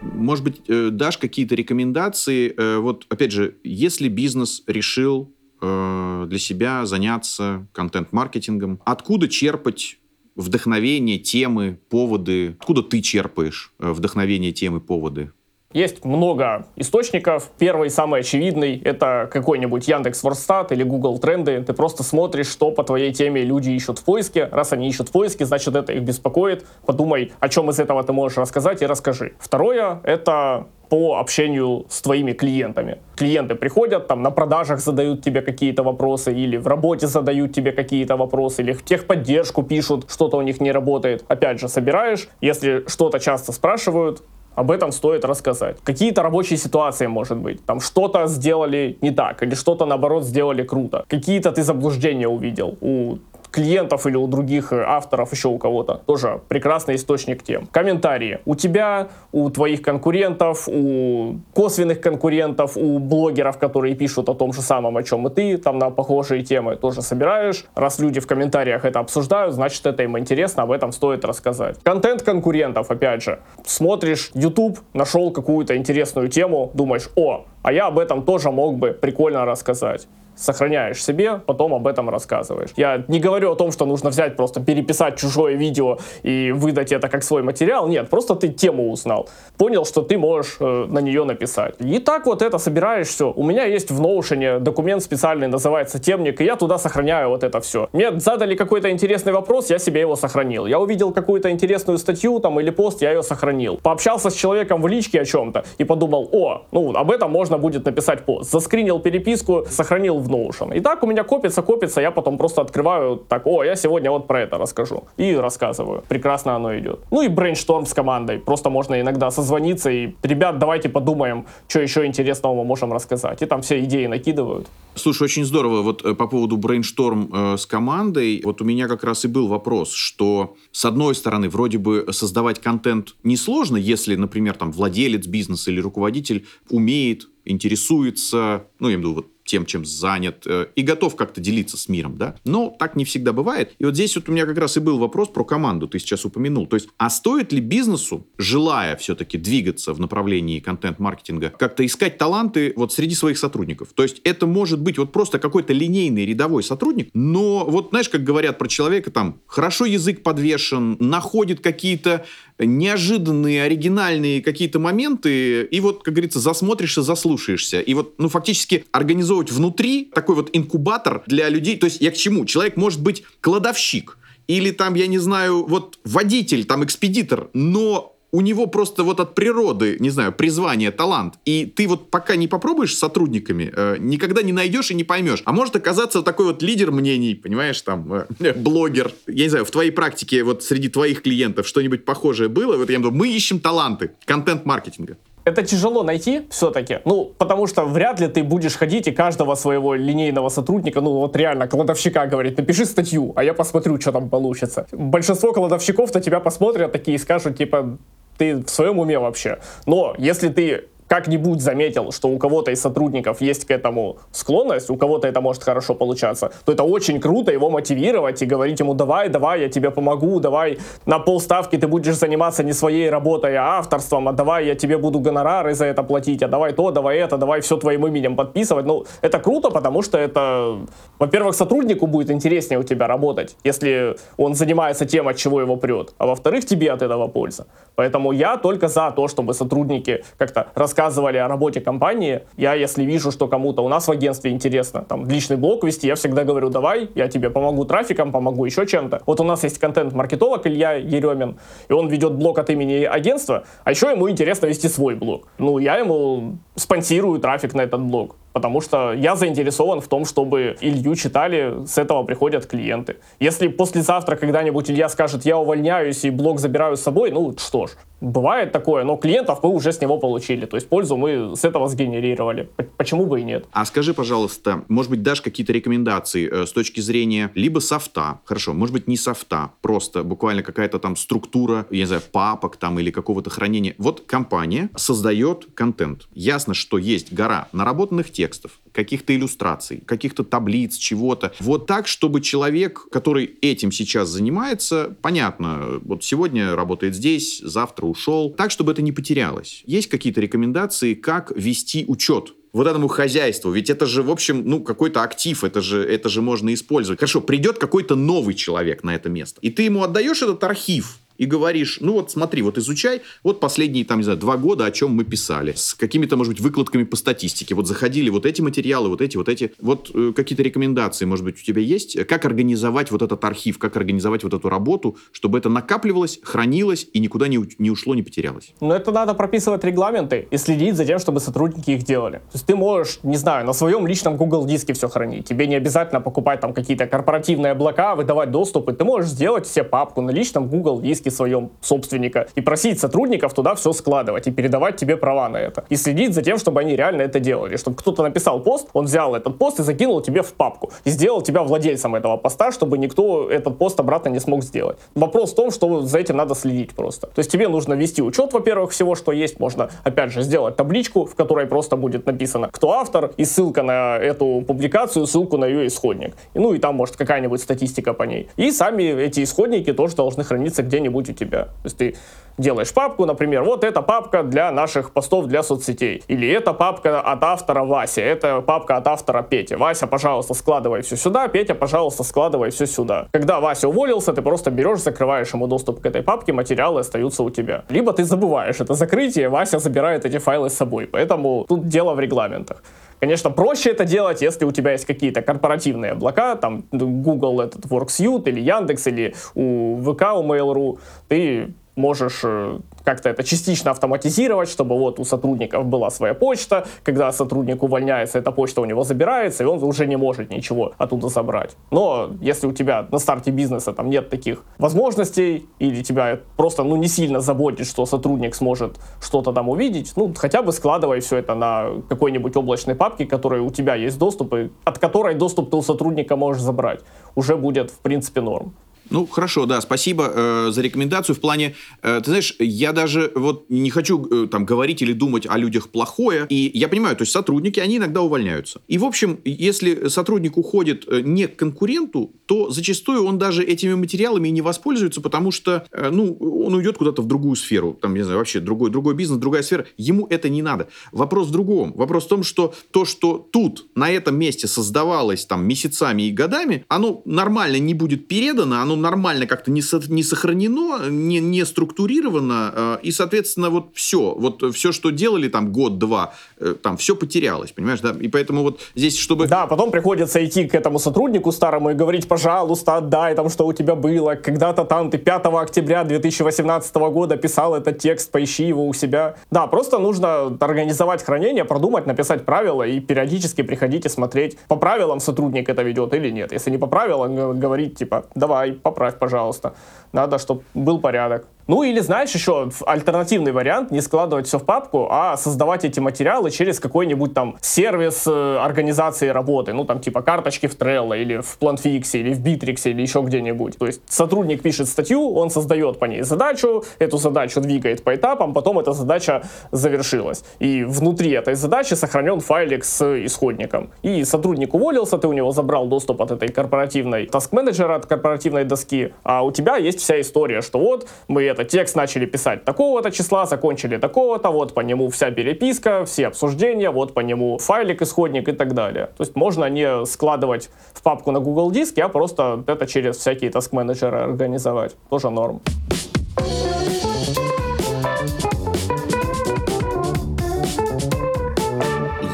Может быть, э, дашь какие-то рекомендации? Э, вот, опять же, если бизнес решил э, для себя заняться контент-маркетингом. Откуда черпать вдохновение, темы, поводы? Откуда ты черпаешь э, вдохновение, темы, поводы? Есть много источников. Первый, самый очевидный, это какой-нибудь Яндекс Ворстат или Google Тренды. Ты просто смотришь, что по твоей теме люди ищут в поиске. Раз они ищут в поиске, значит, это их беспокоит. Подумай, о чем из этого ты можешь рассказать и расскажи. Второе, это по общению с твоими клиентами. Клиенты приходят, там на продажах задают тебе какие-то вопросы, или в работе задают тебе какие-то вопросы, или в техподдержку пишут, что-то у них не работает. Опять же, собираешь, если что-то часто спрашивают, об этом стоит рассказать. Какие-то рабочие ситуации, может быть. Там что-то сделали не так, или что-то, наоборот, сделали круто. Какие-то ты заблуждения увидел у клиентов или у других э, авторов, еще у кого-то. Тоже прекрасный источник тем. Комментарии. У тебя, у твоих конкурентов, у косвенных конкурентов, у блогеров, которые пишут о том же самом, о чем и ты, там на похожие темы тоже собираешь. Раз люди в комментариях это обсуждают, значит это им интересно, об этом стоит рассказать. Контент конкурентов, опять же. Смотришь YouTube, нашел какую-то интересную тему, думаешь, о, а я об этом тоже мог бы прикольно рассказать сохраняешь себе, потом об этом рассказываешь. Я не говорю о том, что нужно взять, просто переписать чужое видео и выдать это как свой материал. Нет, просто ты тему узнал. Понял, что ты можешь э, на нее написать. И так вот это собираешь все. У меня есть в Notion документ специальный, называется темник, и я туда сохраняю вот это все. Мне задали какой-то интересный вопрос, я себе его сохранил. Я увидел какую-то интересную статью там или пост, я ее сохранил. Пообщался с человеком в личке о чем-то и подумал, о, ну об этом можно будет написать пост. Заскринил переписку, сохранил в Notion. И так у меня копится, копится, я потом просто открываю, так, о, я сегодня вот про это расскажу. И рассказываю. Прекрасно оно идет. Ну и brainstorm с командой. Просто можно иногда созвониться и, ребят, давайте подумаем, что еще интересного мы можем рассказать. И там все идеи накидывают. Слушай, очень здорово. Вот э, по поводу brainstorm э, с командой, вот у меня как раз и был вопрос, что с одной стороны, вроде бы создавать контент несложно, если, например, там владелец бизнеса или руководитель умеет, интересуется, ну, я имею в виду, вот тем, чем занят, э, и готов как-то делиться с миром, да? Но так не всегда бывает. И вот здесь вот у меня как раз и был вопрос про команду, ты сейчас упомянул. То есть, а стоит ли бизнесу, желая все-таки двигаться в направлении контент-маркетинга, как-то искать таланты вот среди своих сотрудников? То есть, это может быть вот просто какой-то линейный рядовой сотрудник, но вот знаешь, как говорят про человека, там, хорошо язык подвешен, находит какие-то неожиданные, оригинальные какие-то моменты, и вот, как говорится, засмотришься, заслушаешься. И вот, ну, фактически организовывать внутри такой вот инкубатор для людей. То есть я к чему? Человек может быть кладовщик, или там, я не знаю, вот водитель, там экспедитор, но у него просто вот от природы, не знаю, призвание, талант. И ты вот пока не попробуешь с сотрудниками, э, никогда не найдешь и не поймешь. А может оказаться вот такой вот лидер мнений, понимаешь, там, э, блогер. Я не знаю, в твоей практике, вот среди твоих клиентов что-нибудь похожее было? Вот я думаю, мы ищем таланты контент-маркетинга. Это тяжело найти все-таки, ну, потому что вряд ли ты будешь ходить и каждого своего линейного сотрудника, ну, вот реально, кладовщика говорит, напиши статью, а я посмотрю, что там получится. Большинство кладовщиков-то тебя посмотрят такие и скажут, типа, ты в своем уме вообще. Но если ты как-нибудь заметил, что у кого-то из сотрудников есть к этому склонность, у кого-то это может хорошо получаться, то это очень круто его мотивировать и говорить ему, давай, давай, я тебе помогу, давай на полставки ты будешь заниматься не своей работой, а авторством, а давай я тебе буду гонорары за это платить, а давай то, давай это, давай все твоим именем подписывать. Ну, это круто, потому что это, во-первых, сотруднику будет интереснее у тебя работать, если он занимается тем, от чего его прет, а во-вторых, тебе от этого польза. Поэтому я только за то, чтобы сотрудники как-то рассказывали рассказывали о работе компании, я, если вижу, что кому-то у нас в агентстве интересно, там, личный блог вести, я всегда говорю, давай, я тебе помогу трафиком, помогу еще чем-то. Вот у нас есть контент-маркетолог Илья Еремин, и он ведет блог от имени агентства, а еще ему интересно вести свой блог. Ну, я ему спонсирую трафик на этот блог потому что я заинтересован в том, чтобы Илью читали, с этого приходят клиенты. Если послезавтра когда-нибудь Илья скажет, я увольняюсь и блог забираю с собой, ну что ж, бывает такое, но клиентов мы уже с него получили, то есть пользу мы с этого сгенерировали. Почему бы и нет? А скажи, пожалуйста, может быть, дашь какие-то рекомендации э, с точки зрения либо софта, хорошо, может быть, не софта, просто буквально какая-то там структура, я не знаю, папок там или какого-то хранения. Вот компания создает контент. Ясно, что есть гора наработанных тем, текстов, каких-то иллюстраций, каких-то таблиц, чего-то. Вот так, чтобы человек, который этим сейчас занимается, понятно, вот сегодня работает здесь, завтра ушел, так, чтобы это не потерялось. Есть какие-то рекомендации, как вести учет вот этому хозяйству. Ведь это же, в общем, ну, какой-то актив, это же, это же можно использовать. Хорошо, придет какой-то новый человек на это место, и ты ему отдаешь этот архив, и говоришь, ну вот смотри, вот изучай, вот последние, там, не знаю, два года, о чем мы писали, с какими-то, может быть, выкладками по статистике, вот заходили вот эти материалы, вот эти, вот эти, вот э, какие-то рекомендации, может быть, у тебя есть, как организовать вот этот архив, как организовать вот эту работу, чтобы это накапливалось, хранилось и никуда не, не ушло, не потерялось? Но это надо прописывать регламенты и следить за тем, чтобы сотрудники их делали. То есть ты можешь, не знаю, на своем личном Google диске все хранить, тебе не обязательно покупать там какие-то корпоративные облака, выдавать доступы, ты можешь сделать все папку на личном Google диске своем собственника и просить сотрудников туда все складывать и передавать тебе права на это. И следить за тем, чтобы они реально это делали. Чтобы кто-то написал пост, он взял этот пост и закинул тебе в папку. И сделал тебя владельцем этого поста, чтобы никто этот пост обратно не смог сделать. Вопрос в том, что за этим надо следить просто. То есть тебе нужно вести учет, во-первых, всего, что есть. Можно, опять же, сделать табличку, в которой просто будет написано, кто автор, и ссылка на эту публикацию, ссылку на ее исходник. И, ну и там, может, какая-нибудь статистика по ней. И сами эти исходники тоже должны храниться где-нибудь быть у тебя. То есть ты делаешь папку, например, вот эта папка для наших постов для соцсетей. Или эта папка от автора Вася, это папка от автора Пети. Вася, пожалуйста, складывай все сюда, Петя, пожалуйста, складывай все сюда. Когда Вася уволился, ты просто берешь, закрываешь ему доступ к этой папке, материалы остаются у тебя. Либо ты забываешь это закрытие, Вася забирает эти файлы с собой. Поэтому тут дело в регламентах. Конечно, проще это делать, если у тебя есть какие-то корпоративные облака, там Google этот WorkSuite или Яндекс или у ВК, у Mail.ru, ты можешь э, как-то это частично автоматизировать, чтобы вот у сотрудников была своя почта, когда сотрудник увольняется, эта почта у него забирается, и он уже не может ничего оттуда забрать. Но если у тебя на старте бизнеса там нет таких возможностей, или тебя просто ну, не сильно заботит, что сотрудник сможет что-то там увидеть, ну, хотя бы складывай все это на какой-нибудь облачной папке, которой у тебя есть доступ, и от которой доступ ты у сотрудника можешь забрать. Уже будет, в принципе, норм. Ну, хорошо, да, спасибо э, за рекомендацию. В плане, э, ты знаешь, я даже вот не хочу э, там говорить или думать о людях плохое. И я понимаю, то есть сотрудники, они иногда увольняются. И, в общем, если сотрудник уходит э, не к конкуренту, то зачастую он даже этими материалами не воспользуется, потому что, э, ну, он уйдет куда-то в другую сферу. Там, не знаю, вообще другой, другой бизнес, другая сфера. Ему это не надо. Вопрос в другом. Вопрос в том, что то, что тут, на этом месте создавалось там месяцами и годами, оно нормально не будет передано, оно нормально как-то не, со, не сохранено, не, не структурировано, э, и, соответственно, вот все, вот все, что делали там год-два, э, там все потерялось, понимаешь, да, и поэтому вот здесь, чтобы... Да, потом приходится идти к этому сотруднику старому и говорить, пожалуйста, отдай там, что у тебя было, когда-то там ты 5 октября 2018 года писал этот текст, поищи его у себя. Да, просто нужно организовать хранение, продумать, написать правила и периодически приходить и смотреть, по правилам сотрудник это ведет или нет. Если не по правилам, говорить, типа, давай, поправь, пожалуйста. Надо, чтобы был порядок. Ну или, знаешь, еще альтернативный вариант, не складывать все в папку, а создавать эти материалы через какой-нибудь там сервис э, организации работы, ну там типа карточки в Trello или в Plantfix или в Bittrex или еще где-нибудь. То есть сотрудник пишет статью, он создает по ней задачу, эту задачу двигает по этапам, потом эта задача завершилась. И внутри этой задачи сохранен файлик с исходником. И сотрудник уволился, ты у него забрал доступ от этой корпоративной таск-менеджера, от корпоративной доски, а у тебя есть вся история, что вот мы это текст начали писать такого-то числа, закончили такого-то, вот по нему вся переписка, все обсуждения, вот по нему файлик, исходник и так далее. То есть можно не складывать в папку на Google диске, а просто это через всякие task-менеджеры организовать. Тоже норм.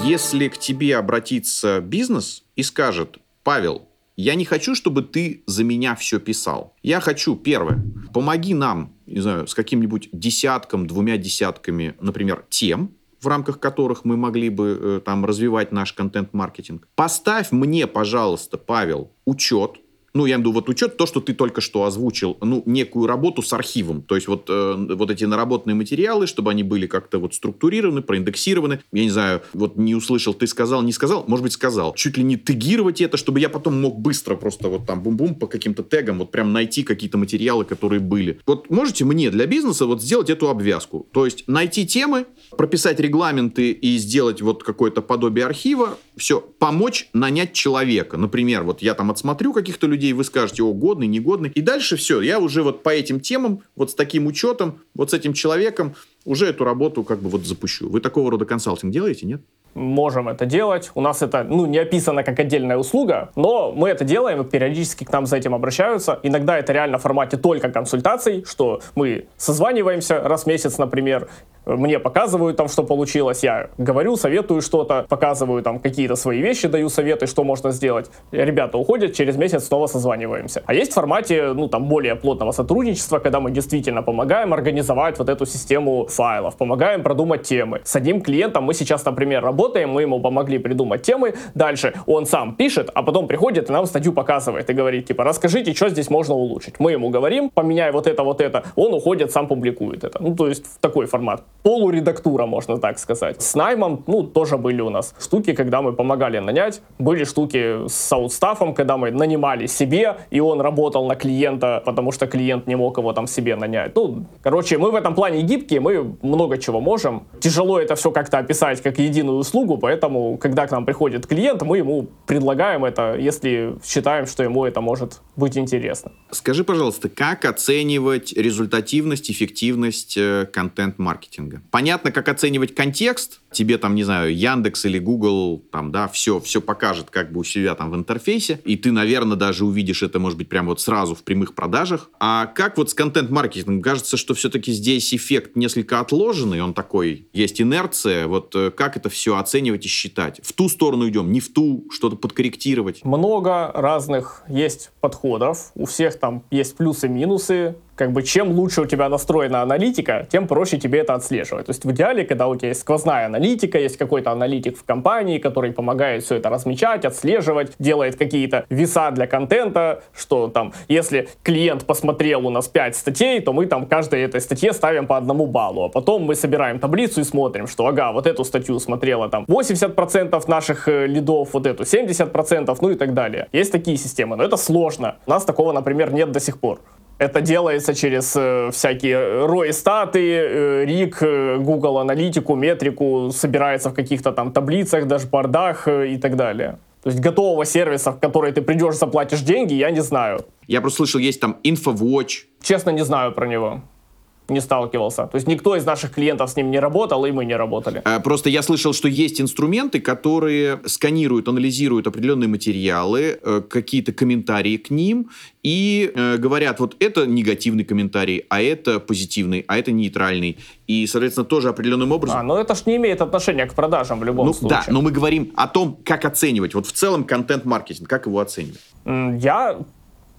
Если к тебе обратится бизнес и скажет, Павел, я не хочу, чтобы ты за меня все писал. Я хочу, первое, помоги нам, не знаю, с каким-нибудь десятком, двумя десятками, например, тем, в рамках которых мы могли бы э, там развивать наш контент-маркетинг. Поставь мне, пожалуйста, Павел, учет ну, я имею в виду вот учет, то, что ты только что озвучил, ну, некую работу с архивом. То есть вот, э, вот эти наработанные материалы, чтобы они были как-то вот структурированы, проиндексированы. Я не знаю, вот не услышал, ты сказал, не сказал, может быть, сказал. Чуть ли не тегировать это, чтобы я потом мог быстро просто вот там бум-бум по каким-то тегам вот прям найти какие-то материалы, которые были. Вот можете мне для бизнеса вот сделать эту обвязку. То есть найти темы, прописать регламенты и сделать вот какое-то подобие архива, все, помочь нанять человека. Например, вот я там отсмотрю каких-то людей, вы скажете, о, годный, негодный. И дальше все, я уже вот по этим темам, вот с таким учетом, вот с этим человеком уже эту работу как бы вот запущу. Вы такого рода консалтинг делаете, нет? Можем это делать. У нас это ну, не описано как отдельная услуга, но мы это делаем, периодически к нам за этим обращаются. Иногда это реально в формате только консультаций, что мы созваниваемся раз в месяц, например, мне показывают там, что получилось, я говорю, советую что-то, показываю там какие-то свои вещи, даю советы, что можно сделать. Ребята уходят, через месяц снова созваниваемся. А есть в формате, ну, там, более плотного сотрудничества, когда мы действительно помогаем организовать вот эту систему файлов, помогаем продумать темы. С одним клиентом мы сейчас, например, работаем, мы ему помогли придумать темы, дальше он сам пишет, а потом приходит и нам статью показывает и говорит, типа, расскажите, что здесь можно улучшить. Мы ему говорим, поменяй вот это, вот это, он уходит, сам публикует это. Ну, то есть в такой формат полуредактура, можно так сказать. С наймом, ну, тоже были у нас штуки, когда мы помогали нанять. Были штуки с аутстафом, когда мы нанимали себе, и он работал на клиента, потому что клиент не мог его там себе нанять. Ну, короче, мы в этом плане гибкие, мы много чего можем. Тяжело это все как-то описать как единую услугу, поэтому, когда к нам приходит клиент, мы ему предлагаем это, если считаем, что ему это может быть интересно. Скажи, пожалуйста, как оценивать результативность, эффективность э, контент-маркетинга? Понятно, как оценивать контекст, тебе там, не знаю, Яндекс или Google, там, да, все, все покажет как бы у себя там в интерфейсе, и ты, наверное, даже увидишь это, может быть, прямо вот сразу в прямых продажах. А как вот с контент-маркетингом? Кажется, что все-таки здесь эффект несколько отложенный, он такой, есть инерция, вот э, как это все оценивать и считать? В ту сторону идем, не в ту, что-то подкорректировать? Много разных есть подходов, у всех там есть плюсы-минусы, как бы чем лучше у тебя настроена аналитика, тем проще тебе это отслеживать. То есть в идеале, когда у тебя есть сквозная аналитика, есть какой-то аналитик в компании, который помогает все это размечать, отслеживать, делает какие-то веса для контента, что там, если клиент посмотрел у нас 5 статей, то мы там каждой этой статье ставим по одному баллу, а потом мы собираем таблицу и смотрим, что ага, вот эту статью смотрела там 80% наших э, лидов, вот эту 70%, ну и так далее. Есть такие системы, но это сложно. У нас такого, например, нет до сих пор. Это делается через э, всякие ROI статы, э, RIG, э, Google аналитику, метрику, собирается в каких-то там таблицах, дашбордах э, и так далее. То есть готового сервиса, в который ты придешь, заплатишь деньги, я не знаю. Я просто слышал, есть там InfoWatch. Честно, не знаю про него не сталкивался. То есть никто из наших клиентов с ним не работал, и мы не работали. Э, просто я слышал, что есть инструменты, которые сканируют, анализируют определенные материалы, э, какие-то комментарии к ним, и э, говорят, вот это негативный комментарий, а это позитивный, а это нейтральный. И, соответственно, тоже определенным образом... А, но это ж не имеет отношения к продажам в любом ну, случае. Да, но мы говорим о том, как оценивать. Вот в целом контент-маркетинг, как его оценивать? Я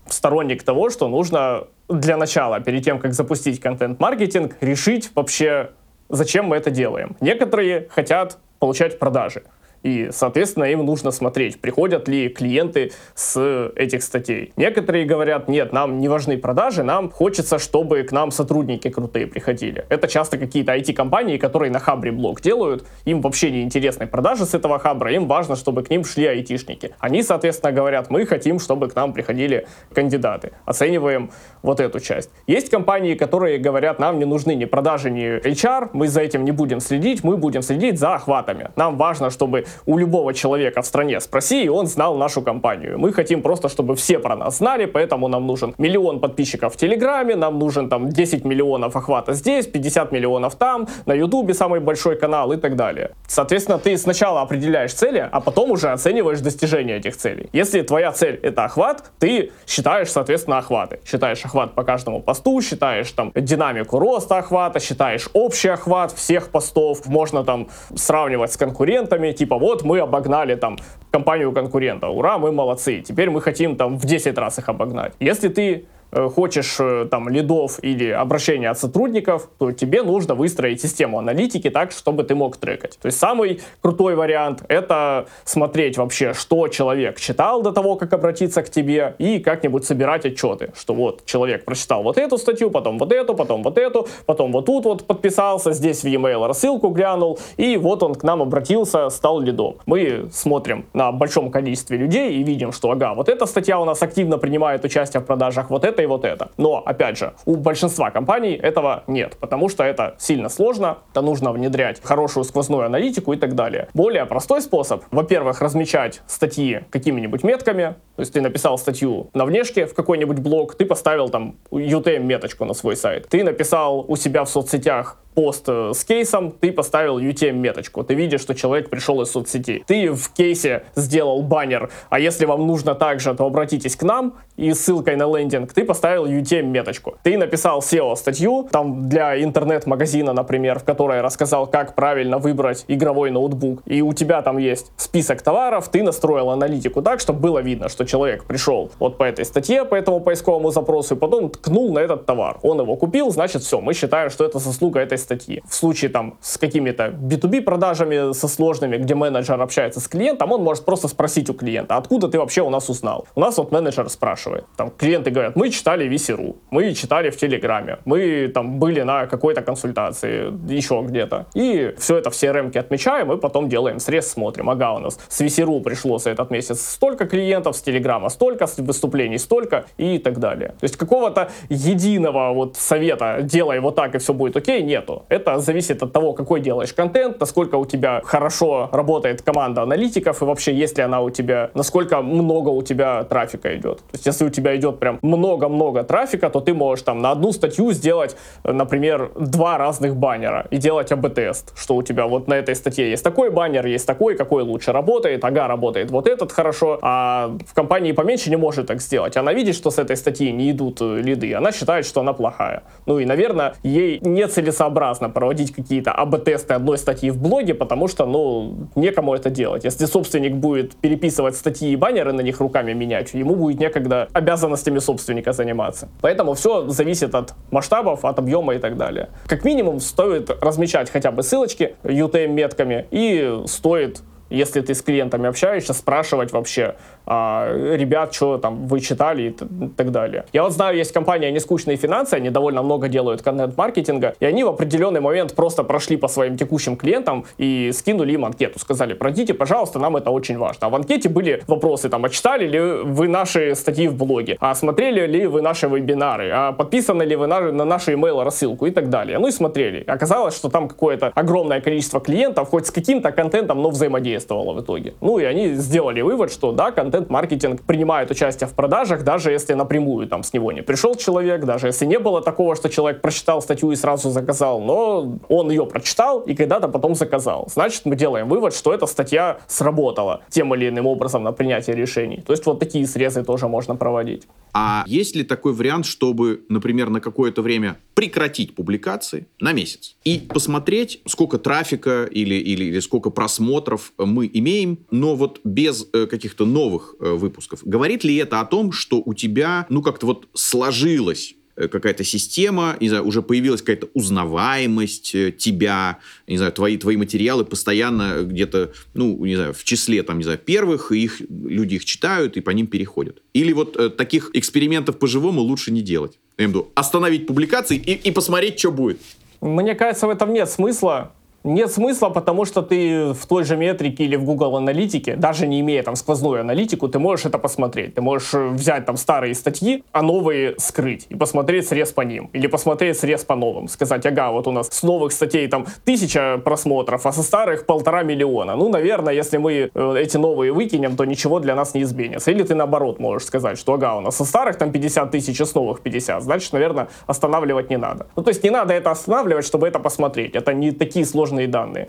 сторонник того, что нужно для начала, перед тем, как запустить контент-маркетинг, решить вообще, зачем мы это делаем. Некоторые хотят получать продажи. И, соответственно, им нужно смотреть, приходят ли клиенты с этих статей. Некоторые говорят, нет, нам не важны продажи, нам хочется, чтобы к нам сотрудники крутые приходили. Это часто какие-то IT-компании, которые на Хабре блог делают, им вообще не интересны продажи с этого Хабра, им важно, чтобы к ним шли айтишники. Они, соответственно, говорят, мы хотим, чтобы к нам приходили кандидаты. Оцениваем вот эту часть. Есть компании, которые говорят, нам не нужны ни продажи, ни HR, мы за этим не будем следить, мы будем следить за охватами. Нам важно, чтобы у любого человека в стране спроси, и он знал нашу компанию. Мы хотим просто, чтобы все про нас знали, поэтому нам нужен миллион подписчиков в Телеграме, нам нужен там 10 миллионов охвата здесь, 50 миллионов там, на Ютубе самый большой канал и так далее. Соответственно, ты сначала определяешь цели, а потом уже оцениваешь достижение этих целей. Если твоя цель это охват, ты считаешь, соответственно, охваты. Считаешь охват по каждому посту, считаешь там динамику роста охвата, считаешь общий охват всех постов, можно там сравнивать с конкурентами, типа вот мы обогнали там компанию конкурента, ура, мы молодцы, теперь мы хотим там в 10 раз их обогнать. Если ты хочешь э, там лидов или обращения от сотрудников, то тебе нужно выстроить систему аналитики так, чтобы ты мог трекать. То есть самый крутой вариант это смотреть вообще, что человек читал до того, как обратиться к тебе, и как-нибудь собирать отчеты, что вот человек прочитал вот эту статью, потом вот эту, потом вот эту, потом вот тут вот подписался, здесь в e-mail рассылку глянул, и вот он к нам обратился, стал лидом. Мы смотрим на большом количестве людей и видим, что ага, вот эта статья у нас активно принимает участие в продажах, вот это это и вот это. Но, опять же, у большинства компаний этого нет, потому что это сильно сложно, это нужно внедрять хорошую сквозную аналитику и так далее. Более простой способ, во-первых, размечать статьи какими-нибудь метками, то есть ты написал статью на внешке в какой-нибудь блог, ты поставил там UTM-меточку на свой сайт. Ты написал у себя в соцсетях пост э, с кейсом, ты поставил UTM-меточку. Ты видишь, что человек пришел из соцсети. Ты в кейсе сделал баннер, а если вам нужно также, то обратитесь к нам, и ссылкой на лендинг ты поставил UTM-меточку. Ты написал SEO-статью, там для интернет-магазина, например, в которой рассказал, как правильно выбрать игровой ноутбук, и у тебя там есть список товаров, ты настроил аналитику так, чтобы было видно, что человек пришел вот по этой статье, по этому поисковому запросу, и потом ткнул на этот товар. Он его купил, значит все, мы считаем, что это заслуга этой статьи. В случае там с какими-то B2B продажами, со сложными, где менеджер общается с клиентом, он может просто спросить у клиента, откуда ты вообще у нас узнал? У нас вот менеджер спрашивает. Там клиенты говорят, мы читали Висеру, мы читали в Телеграме, мы там были на какой-то консультации, еще где-то. И все это в CRM отмечаем, и потом делаем срез, смотрим. Ага, у нас с Висеру пришло за этот месяц столько клиентов, с Телеграма столько, с выступлений столько и так далее. То есть какого-то единого вот совета, делай вот так и все будет окей, нет нету. Это зависит от того, какой делаешь контент, насколько у тебя хорошо работает команда аналитиков и вообще есть ли она у тебя, насколько много у тебя трафика идет. То есть если у тебя идет прям много-много трафика, то ты можешь там на одну статью сделать, например, два разных баннера и делать АБ-тест, что у тебя вот на этой статье есть такой баннер, есть такой, какой лучше работает, ага, работает вот этот хорошо, а в компании поменьше не может так сделать. Она видит, что с этой статьи не идут э, лиды, она считает, что она плохая. Ну и, наверное, ей нецелесообразно проводить какие-то АБ-тесты одной статьи в блоге, потому что, ну, некому это делать. Если собственник будет переписывать статьи и баннеры на них руками менять, ему будет некогда обязанностями собственника заниматься. Поэтому все зависит от масштабов, от объема и так далее. Как минимум стоит размечать хотя бы ссылочки UTM-метками и стоит если ты с клиентами общаешься, спрашивать вообще, а, ребят, что там вы читали и так далее. Я вот знаю, есть компания «Нескучные финансы», они довольно много делают контент-маркетинга, и они в определенный момент просто прошли по своим текущим клиентам и скинули им анкету, сказали, пройдите, пожалуйста, нам это очень важно. А в анкете были вопросы, там, а читали ли вы наши статьи в блоге, а смотрели ли вы наши вебинары, а подписаны ли вы на, на нашу email рассылку и так далее. Ну и смотрели. Оказалось, что там какое-то огромное количество клиентов, хоть с каким-то контентом, но взаимодействовало в итоге. Ну и они сделали вывод, что да, контент контент-маркетинг принимает участие в продажах, даже если напрямую там с него не пришел человек, даже если не было такого, что человек прочитал статью и сразу заказал, но он ее прочитал и когда-то потом заказал. Значит, мы делаем вывод, что эта статья сработала тем или иным образом на принятие решений. То есть вот такие срезы тоже можно проводить. А есть ли такой вариант, чтобы, например, на какое-то время прекратить публикации на месяц и посмотреть, сколько трафика или, или, или сколько просмотров мы имеем, но вот без э, каких-то новых э, выпусков? Говорит ли это о том, что у тебя, ну, как-то вот сложилось Э, какая-то система, не знаю, уже появилась какая-то узнаваемость э, тебя, не знаю, твои, твои материалы постоянно где-то, ну, не знаю, в числе, там, не знаю, первых, и их, люди их читают и по ним переходят. Или вот э, таких экспериментов по-живому лучше не делать. Я имею в виду, остановить публикации и, и посмотреть, что будет. Мне кажется, в этом нет смысла. Нет смысла, потому что ты в той же метрике или в Google аналитике, даже не имея там сквозную аналитику, ты можешь это посмотреть. Ты можешь э, взять там старые статьи, а новые скрыть и посмотреть срез по ним. Или посмотреть срез по новым. Сказать, ага, вот у нас с новых статей там тысяча просмотров, а со старых полтора миллиона. Ну, наверное, если мы э, эти новые выкинем, то ничего для нас не изменится. Или ты наоборот можешь сказать, что ага, у нас со старых там 50 тысяч, а с новых 50. Значит, наверное, останавливать не надо. Ну, то есть не надо это останавливать, чтобы это посмотреть. Это не такие сложные сложные данные.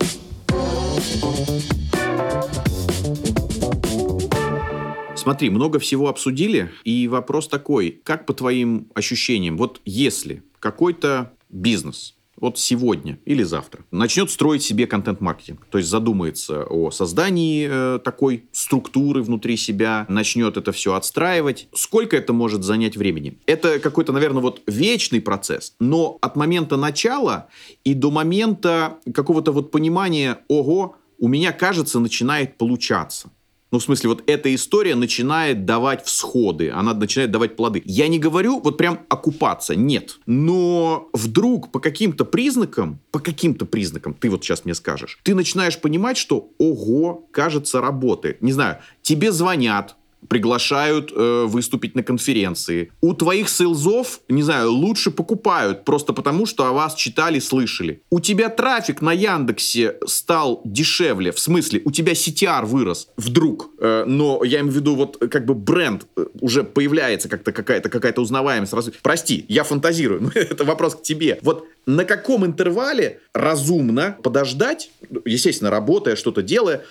Смотри, много всего обсудили, и вопрос такой, как по твоим ощущениям, вот если какой-то бизнес вот сегодня или завтра начнет строить себе контент-маркетинг, то есть задумается о создании э, такой структуры внутри себя, начнет это все отстраивать, сколько это может занять времени? Это какой-то, наверное, вот вечный процесс, но от момента начала и до момента какого-то вот понимания, ого, у меня, кажется, начинает получаться. Ну, в смысле, вот эта история начинает давать всходы, она начинает давать плоды. Я не говорю вот прям оккупаться, нет. Но вдруг по каким-то признакам, по каким-то признакам, ты вот сейчас мне скажешь, ты начинаешь понимать, что, ого, кажется, работает. Не знаю, тебе звонят, приглашают э, выступить на конференции. У твоих сейлзов, не знаю, лучше покупают, просто потому, что о вас читали, слышали. У тебя трафик на Яндексе стал дешевле, в смысле, у тебя CTR вырос вдруг, э, но я имею в виду, вот как бы бренд э, уже появляется как-то какая-то какая-то узнаваемость. Раз... Прости, я фантазирую, но это вопрос к тебе. Вот на каком интервале разумно подождать, естественно, работая, что-то делая,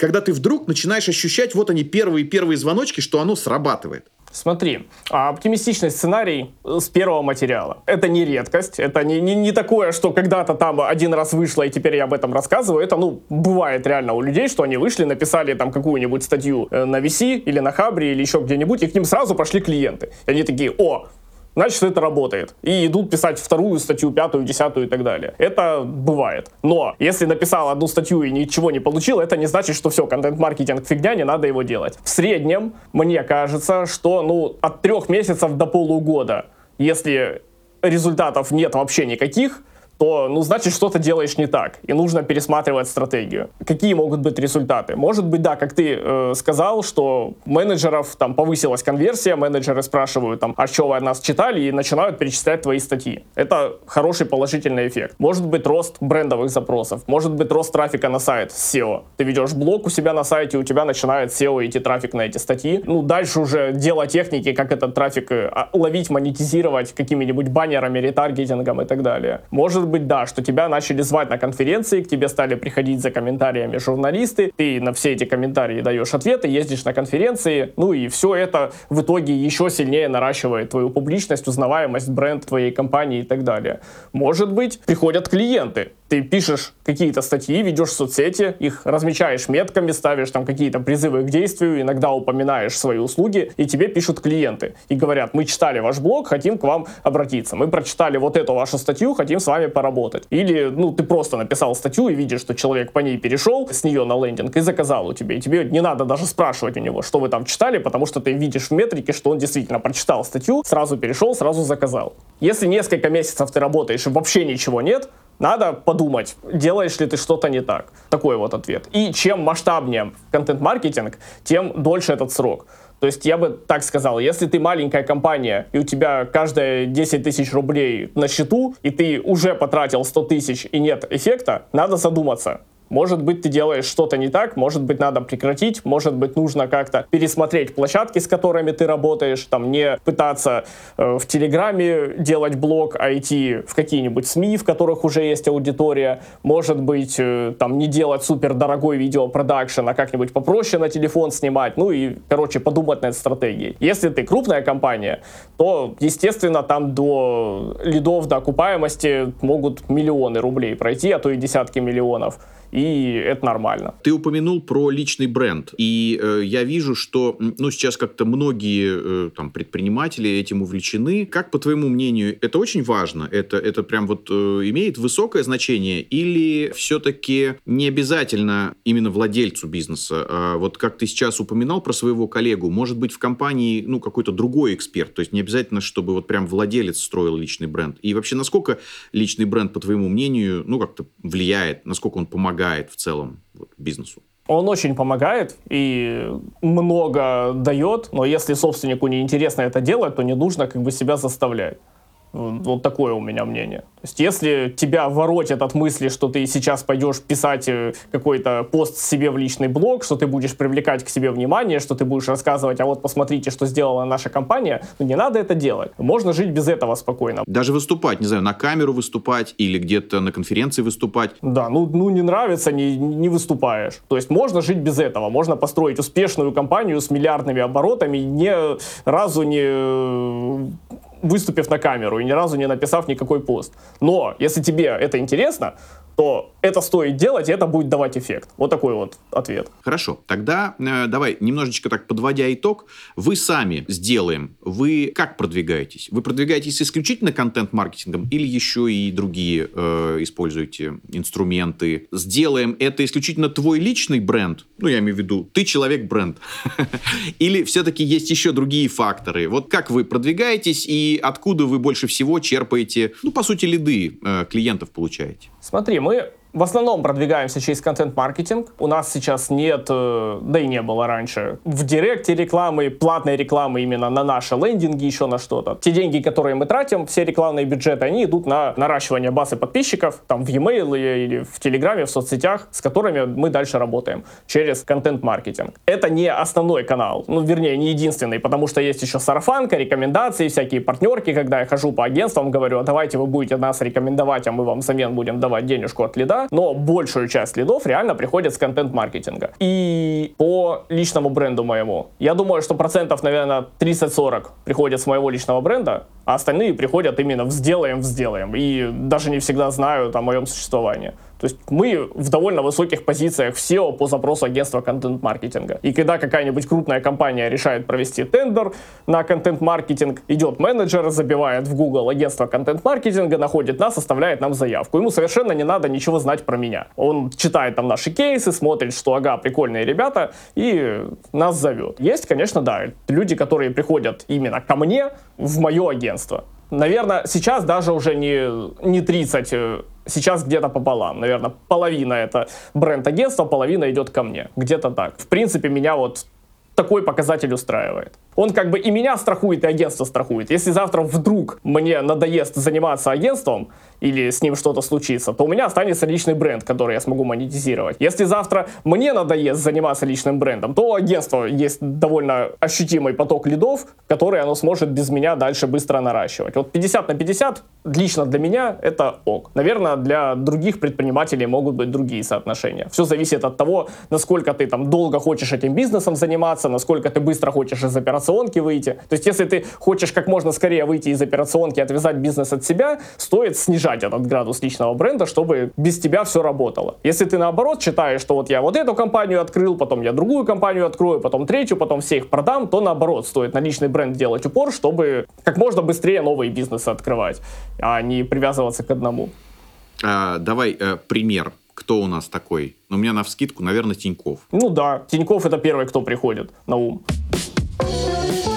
когда ты вдруг начинаешь ощущать, вот они первые-первые звоночки, что оно срабатывает. Смотри, а оптимистичный сценарий с первого материала. Это не редкость, это не, не, не такое, что когда-то там один раз вышло, и теперь я об этом рассказываю. Это, ну, бывает реально у людей, что они вышли, написали там какую-нибудь статью э, на VC или на Хабре или еще где-нибудь, и к ним сразу пошли клиенты. И они такие, о, значит, это работает. И идут писать вторую статью, пятую, десятую и так далее. Это бывает. Но если написал одну статью и ничего не получил, это не значит, что все, контент-маркетинг фигня, не надо его делать. В среднем, мне кажется, что ну, от трех месяцев до полугода, если результатов нет вообще никаких, то, ну, значит, что-то делаешь не так, и нужно пересматривать стратегию. Какие могут быть результаты? Может быть, да, как ты э, сказал, что менеджеров там повысилась конверсия, менеджеры спрашивают там, а что вы от нас читали, и начинают перечислять твои статьи. Это хороший положительный эффект. Может быть, рост брендовых запросов, может быть, рост трафика на сайт SEO. Ты ведешь блог у себя на сайте, у тебя начинает SEO идти трафик на эти статьи. Ну, дальше уже дело техники, как этот трафик э, а, ловить, монетизировать какими-нибудь баннерами, ретаргетингом и так далее. Может быть, да, что тебя начали звать на конференции, к тебе стали приходить за комментариями журналисты, ты на все эти комментарии даешь ответы, ездишь на конференции, ну и все это в итоге еще сильнее наращивает твою публичность, узнаваемость, бренд твоей компании и так далее. Может быть, приходят клиенты, ты пишешь какие-то статьи, ведешь соцсети, их размечаешь метками, ставишь там какие-то призывы к действию, иногда упоминаешь свои услуги, и тебе пишут клиенты и говорят, мы читали ваш блог, хотим к вам обратиться. Мы прочитали вот эту вашу статью, хотим с вами поработать. Или, ну, ты просто написал статью и видишь, что человек по ней перешел с нее на лендинг и заказал у тебя. И тебе не надо даже спрашивать у него, что вы там читали, потому что ты видишь в метрике, что он действительно прочитал статью, сразу перешел, сразу заказал. Если несколько месяцев ты работаешь и вообще ничего нет, надо подумать, делаешь ли ты что-то не так. Такой вот ответ. И чем масштабнее контент-маркетинг, тем дольше этот срок. То есть я бы так сказал, если ты маленькая компания, и у тебя каждые 10 тысяч рублей на счету, и ты уже потратил 100 тысяч и нет эффекта, надо задуматься, может быть, ты делаешь что-то не так, может быть, надо прекратить, может быть, нужно как-то пересмотреть площадки, с которыми ты работаешь, там не пытаться э, в Телеграме делать блог, а идти в какие-нибудь СМИ, в которых уже есть аудитория, может быть, э, там не делать супер дорогой видеопродакшн, а как-нибудь попроще на телефон снимать, ну и, короче, подумать над стратегией. Если ты крупная компания, то, естественно, там до лидов, до окупаемости могут миллионы рублей пройти, а то и десятки миллионов и это нормально. Ты упомянул про личный бренд, и э, я вижу, что ну, сейчас как-то многие э, там, предприниматели этим увлечены. Как, по твоему мнению, это очень важно? Это, это прям вот э, имеет высокое значение или все-таки не обязательно именно владельцу бизнеса? А вот как ты сейчас упоминал про своего коллегу, может быть в компании ну, какой-то другой эксперт, то есть не обязательно, чтобы вот прям владелец строил личный бренд. И вообще, насколько личный бренд, по твоему мнению, ну как-то влияет, насколько он помогает помогает в целом вот, бизнесу? Он очень помогает и много дает, но если собственнику не интересно это делать, то не нужно как бы себя заставлять. Вот такое у меня мнение. То есть, если тебя воротят от мысли, что ты сейчас пойдешь писать э, какой-то пост себе в личный блог, что ты будешь привлекать к себе внимание, что ты будешь рассказывать, а вот посмотрите, что сделала наша компания, ну не надо это делать. Можно жить без этого спокойно. Даже выступать, не знаю, на камеру выступать или где-то на конференции выступать. Да, ну, ну не нравится, не, не выступаешь. То есть можно жить без этого. Можно построить успешную компанию с миллиардными оборотами, ни разу не выступив на камеру и ни разу не написав никакой пост. Но если тебе это интересно, то это стоит делать, и это будет давать эффект. Вот такой вот ответ. Хорошо, тогда э, давай немножечко так подводя итог, вы сами сделаем, вы как продвигаетесь? Вы продвигаетесь исключительно контент-маркетингом или еще и другие э, используете инструменты? Сделаем это исключительно твой личный бренд, ну я имею в виду, ты человек-бренд, или все-таки есть еще другие факторы? Вот как вы продвигаетесь и откуда вы больше всего черпаете, ну по сути, лиды э, клиентов получаете? Смотри, мы в основном продвигаемся через контент-маркетинг. У нас сейчас нет, э, да и не было раньше, в директе рекламы, платной рекламы именно на наши лендинги, еще на что-то. Те деньги, которые мы тратим, все рекламные бюджеты, они идут на наращивание базы подписчиков, там в e-mail или в Телеграме, в соцсетях, с которыми мы дальше работаем через контент-маркетинг. Это не основной канал, ну, вернее, не единственный, потому что есть еще сарафанка, рекомендации, всякие партнерки, когда я хожу по агентствам, говорю, а давайте вы будете нас рекомендовать, а мы вам взамен будем давать денежку от лида, но большую часть лидов реально приходит с контент-маркетинга. И по личному бренду моему, я думаю, что процентов, наверное, 30-40 приходят с моего личного бренда, а остальные приходят именно в «сделаем, в сделаем». И даже не всегда знают о моем существовании. То есть мы в довольно высоких позициях в SEO по запросу агентства контент-маркетинга. И когда какая-нибудь крупная компания решает провести тендер на контент-маркетинг, идет менеджер, забивает в Google агентство контент-маркетинга, находит нас, оставляет нам заявку. Ему совершенно не надо ничего знать про меня. Он читает там наши кейсы, смотрит, что ага, прикольные ребята, и нас зовет. Есть, конечно, да, люди, которые приходят именно ко мне в мое агентство Наверное, сейчас даже уже не, не 30, э, сейчас где-то пополам. Наверное, половина это бренд агентства, половина идет ко мне. Где-то так. В принципе, меня вот такой показатель устраивает. Он как бы и меня страхует, и агентство страхует. Если завтра вдруг мне надоест заниматься агентством, или с ним что-то случится, то у меня останется личный бренд, который я смогу монетизировать. Если завтра мне надоест заниматься личным брендом, то у агентства есть довольно ощутимый поток лидов, который оно сможет без меня дальше быстро наращивать. Вот 50 на 50 лично для меня это ок. Наверное, для других предпринимателей могут быть другие соотношения. Все зависит от того, насколько ты там долго хочешь этим бизнесом заниматься, насколько ты быстро хочешь из операционки выйти. То есть, если ты хочешь как можно скорее выйти из операционки отвязать бизнес от себя, стоит снижать этот градус личного бренда, чтобы без тебя все работало. Если ты наоборот считаешь, что вот я вот эту компанию открыл, потом я другую компанию открою, потом третью, потом всех продам, то наоборот стоит на личный бренд делать упор, чтобы как можно быстрее новые бизнесы открывать, а не привязываться к одному. А, давай э, пример кто у нас такой? Ну, у меня на вскидку, наверное, Тиньков. Ну да, Тиньков это первый, кто приходит на ум. Música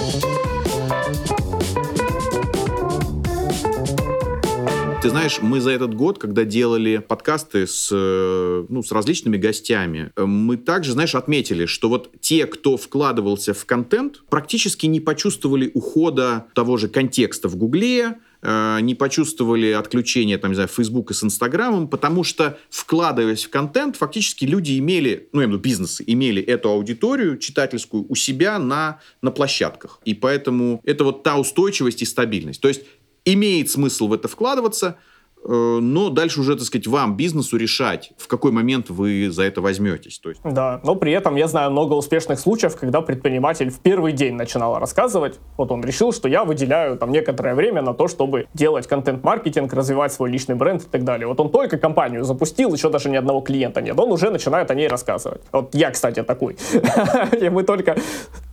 Ты знаешь, мы за этот год, когда делали подкасты с, э, ну, с различными гостями, э, мы также, знаешь, отметили, что вот те, кто вкладывался в контент, практически не почувствовали ухода того же контекста в Гугле, э, не почувствовали отключения, там, не знаю, и с Инстаграмом, потому что, вкладываясь в контент, фактически люди имели, ну, я имею в виду бизнесы, имели эту аудиторию читательскую у себя на, на площадках. И поэтому это вот та устойчивость и стабильность. То есть имеет смысл в это вкладываться, но дальше уже, так сказать, вам, бизнесу, решать, в какой момент вы за это возьметесь. То есть... Да, но при этом я знаю много успешных случаев, когда предприниматель в первый день начинал рассказывать, вот он решил, что я выделяю там некоторое время на то, чтобы делать контент-маркетинг, развивать свой личный бренд и так далее. Вот он только компанию запустил, еще даже ни одного клиента нет, он уже начинает о ней рассказывать. Вот я, кстати, такой. Мы только,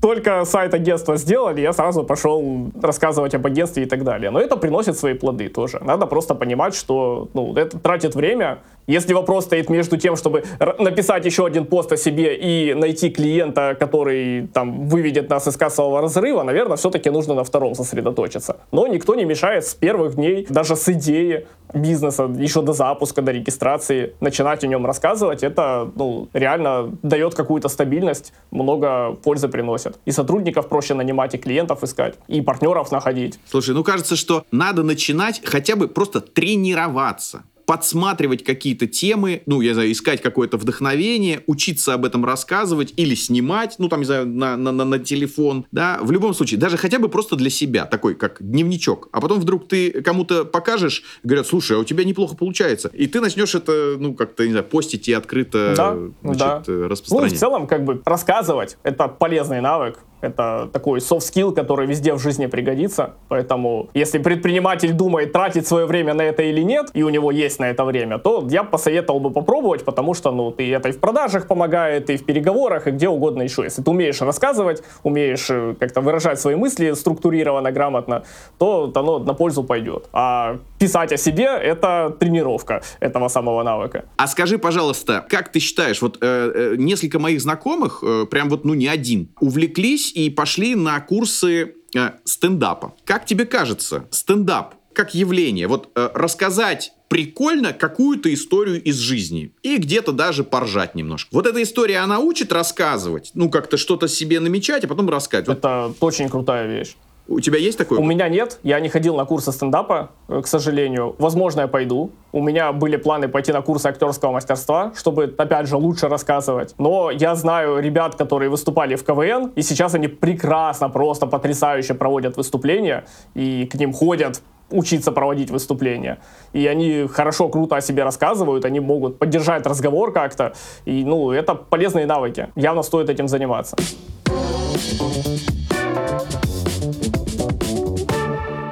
только сайт агентства сделали, я сразу пошел рассказывать об агентстве и так далее. Но это приносит свои плоды тоже. Надо просто понимать, что ну, это тратит время. Если вопрос стоит между тем, чтобы написать еще один пост о себе и найти клиента, который там выведет нас из кассового разрыва, наверное, все-таки нужно на втором сосредоточиться. Но никто не мешает с первых дней, даже с идеи бизнеса, еще до запуска, до регистрации, начинать о нем рассказывать. Это ну, реально дает какую-то стабильность, много пользы приносит. И сотрудников проще нанимать, и клиентов искать, и партнеров находить. Слушай, ну кажется, что надо начинать хотя бы просто тренировать тренироваться подсматривать какие-то темы, ну, я знаю, искать какое-то вдохновение, учиться об этом рассказывать или снимать, ну, там, не знаю, на, на, на, на телефон, да, в любом случае, даже хотя бы просто для себя, такой, как дневничок. А потом вдруг ты кому-то покажешь, говорят, слушай, а у тебя неплохо получается. И ты начнешь это, ну, как-то, не знаю, постить и открыто да, значит, да. распространять. Ну, в целом, как бы, рассказывать, это полезный навык, это такой soft skill, который везде в жизни пригодится. Поэтому, если предприниматель думает, тратить свое время на это или нет, и у него есть на это время, то я посоветовал бы попробовать, потому что, ну, ты это и в продажах помогает, и в переговорах, и где угодно еще. Если ты умеешь рассказывать, умеешь э, как-то выражать свои мысли структурированно, грамотно, то оно на пользу пойдет. А писать о себе — это тренировка этого самого навыка. А скажи, пожалуйста, как ты считаешь, вот э, э, несколько моих знакомых, э, прям вот, ну, не один, увлеклись и пошли на курсы э, стендапа. Как тебе кажется, стендап как явление, вот э, рассказать прикольно какую-то историю из жизни. И где-то даже поржать немножко. Вот эта история, она учит рассказывать, ну, как-то что-то себе намечать, а потом рассказать. Это очень крутая вещь. У тебя есть такой? У меня нет. Я не ходил на курсы стендапа, э, к сожалению. Возможно, я пойду. У меня были планы пойти на курсы актерского мастерства, чтобы, опять же, лучше рассказывать. Но я знаю ребят, которые выступали в КВН, и сейчас они прекрасно, просто потрясающе проводят выступления, и к ним ходят учиться проводить выступления. И они хорошо, круто о себе рассказывают, они могут поддержать разговор как-то. И, ну, это полезные навыки. Явно стоит этим заниматься.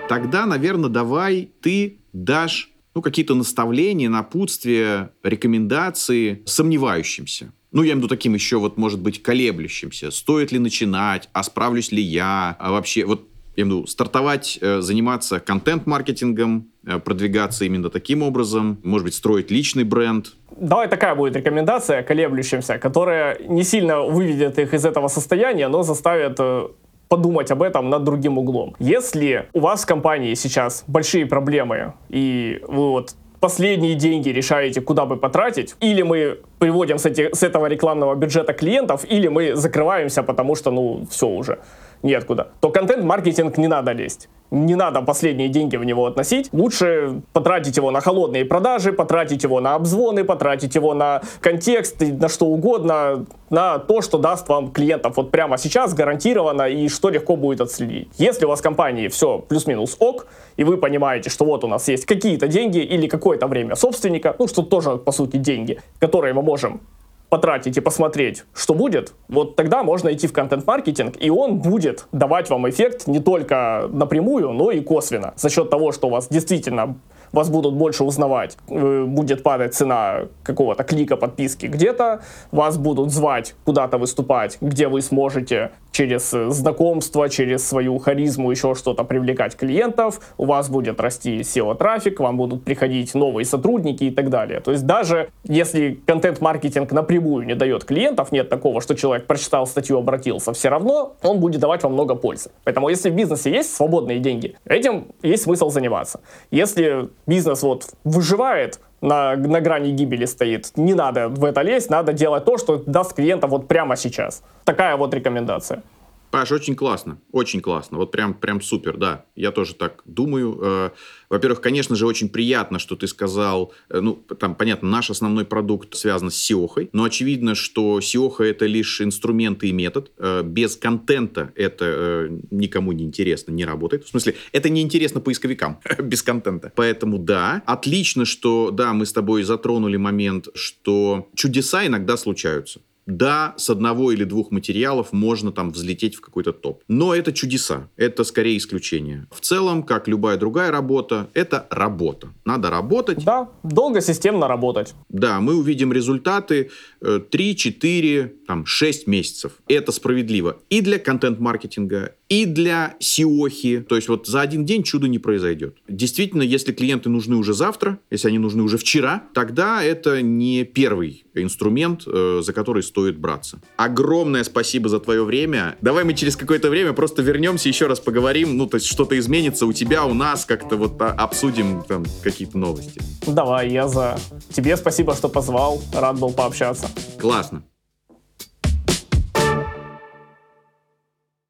Тогда, наверное, давай ты дашь ну, какие-то наставления, напутствия, рекомендации сомневающимся. Ну, я имею в виду таким еще, вот, может быть, колеблющимся. Стоит ли начинать, а справлюсь ли я, а вообще, вот, я имею в виду, стартовать, э, заниматься контент-маркетингом, э, продвигаться именно таким образом, может быть, строить личный бренд. Давай такая будет рекомендация колеблющимся, которая не сильно выведет их из этого состояния, но заставит э, подумать об этом над другим углом. Если у вас в компании сейчас большие проблемы, и вы вот последние деньги решаете, куда бы потратить, или мы приводим с, эти, с этого рекламного бюджета клиентов, или мы закрываемся, потому что, ну, все уже, неоткуда, то контент-маркетинг не надо лезть не надо последние деньги в него относить. Лучше потратить его на холодные продажи, потратить его на обзвоны, потратить его на контекст, на что угодно, на то, что даст вам клиентов вот прямо сейчас гарантированно и что легко будет отследить. Если у вас в компании все плюс-минус ок, и вы понимаете, что вот у нас есть какие-то деньги или какое-то время собственника, ну что тоже по сути деньги, которые мы можем потратить и посмотреть, что будет, вот тогда можно идти в контент-маркетинг, и он будет давать вам эффект не только напрямую, но и косвенно. За счет того, что у вас действительно вас будут больше узнавать, э, будет падать цена какого-то клика подписки где-то, вас будут звать куда-то выступать, где вы сможете через э, знакомство, через свою харизму, еще что-то привлекать клиентов, у вас будет расти SEO-трафик, вам будут приходить новые сотрудники и так далее. То есть даже если контент-маркетинг напрямую не дает клиентов, нет такого, что человек прочитал статью, обратился, все равно он будет давать вам много пользы. Поэтому если в бизнесе есть свободные деньги, этим есть смысл заниматься. Если бизнес вот выживает, на, на грани гибели стоит. Не надо в это лезть, надо делать то, что даст клиента вот прямо сейчас. Такая вот рекомендация. Паш, очень классно, очень классно. Вот прям, прям супер, да. Я тоже так думаю. Э, во-первых, конечно же, очень приятно, что ты сказал, э, ну, там, понятно, наш основной продукт связан с SEO, но очевидно, что SEO это лишь инструмент и метод. Э, без контента это никому не интересно, не работает. В смысле, это не интересно поисковикам без контента. Поэтому да, отлично, что, да, мы с тобой затронули момент, что чудеса иногда случаются. Да, с одного или двух материалов можно там взлететь в какой-то топ. Но это чудеса. Это скорее исключение. В целом, как любая другая работа, это работа. Надо работать. Да, долго системно работать. Да, мы увидим результаты 3, 4, там, 6 месяцев. Это справедливо и для контент-маркетинга, и для SEO. То есть вот за один день чудо не произойдет. Действительно, если клиенты нужны уже завтра, если они нужны уже вчера, тогда это не первый инструмент, э, за который стоит браться. Огромное спасибо за твое время. Давай мы через какое-то время просто вернемся, еще раз поговорим, ну, то есть что-то изменится у тебя, у нас, как-то вот а, обсудим там какие-то новости. Давай, я за. Тебе спасибо, что позвал, рад был пообщаться. Классно.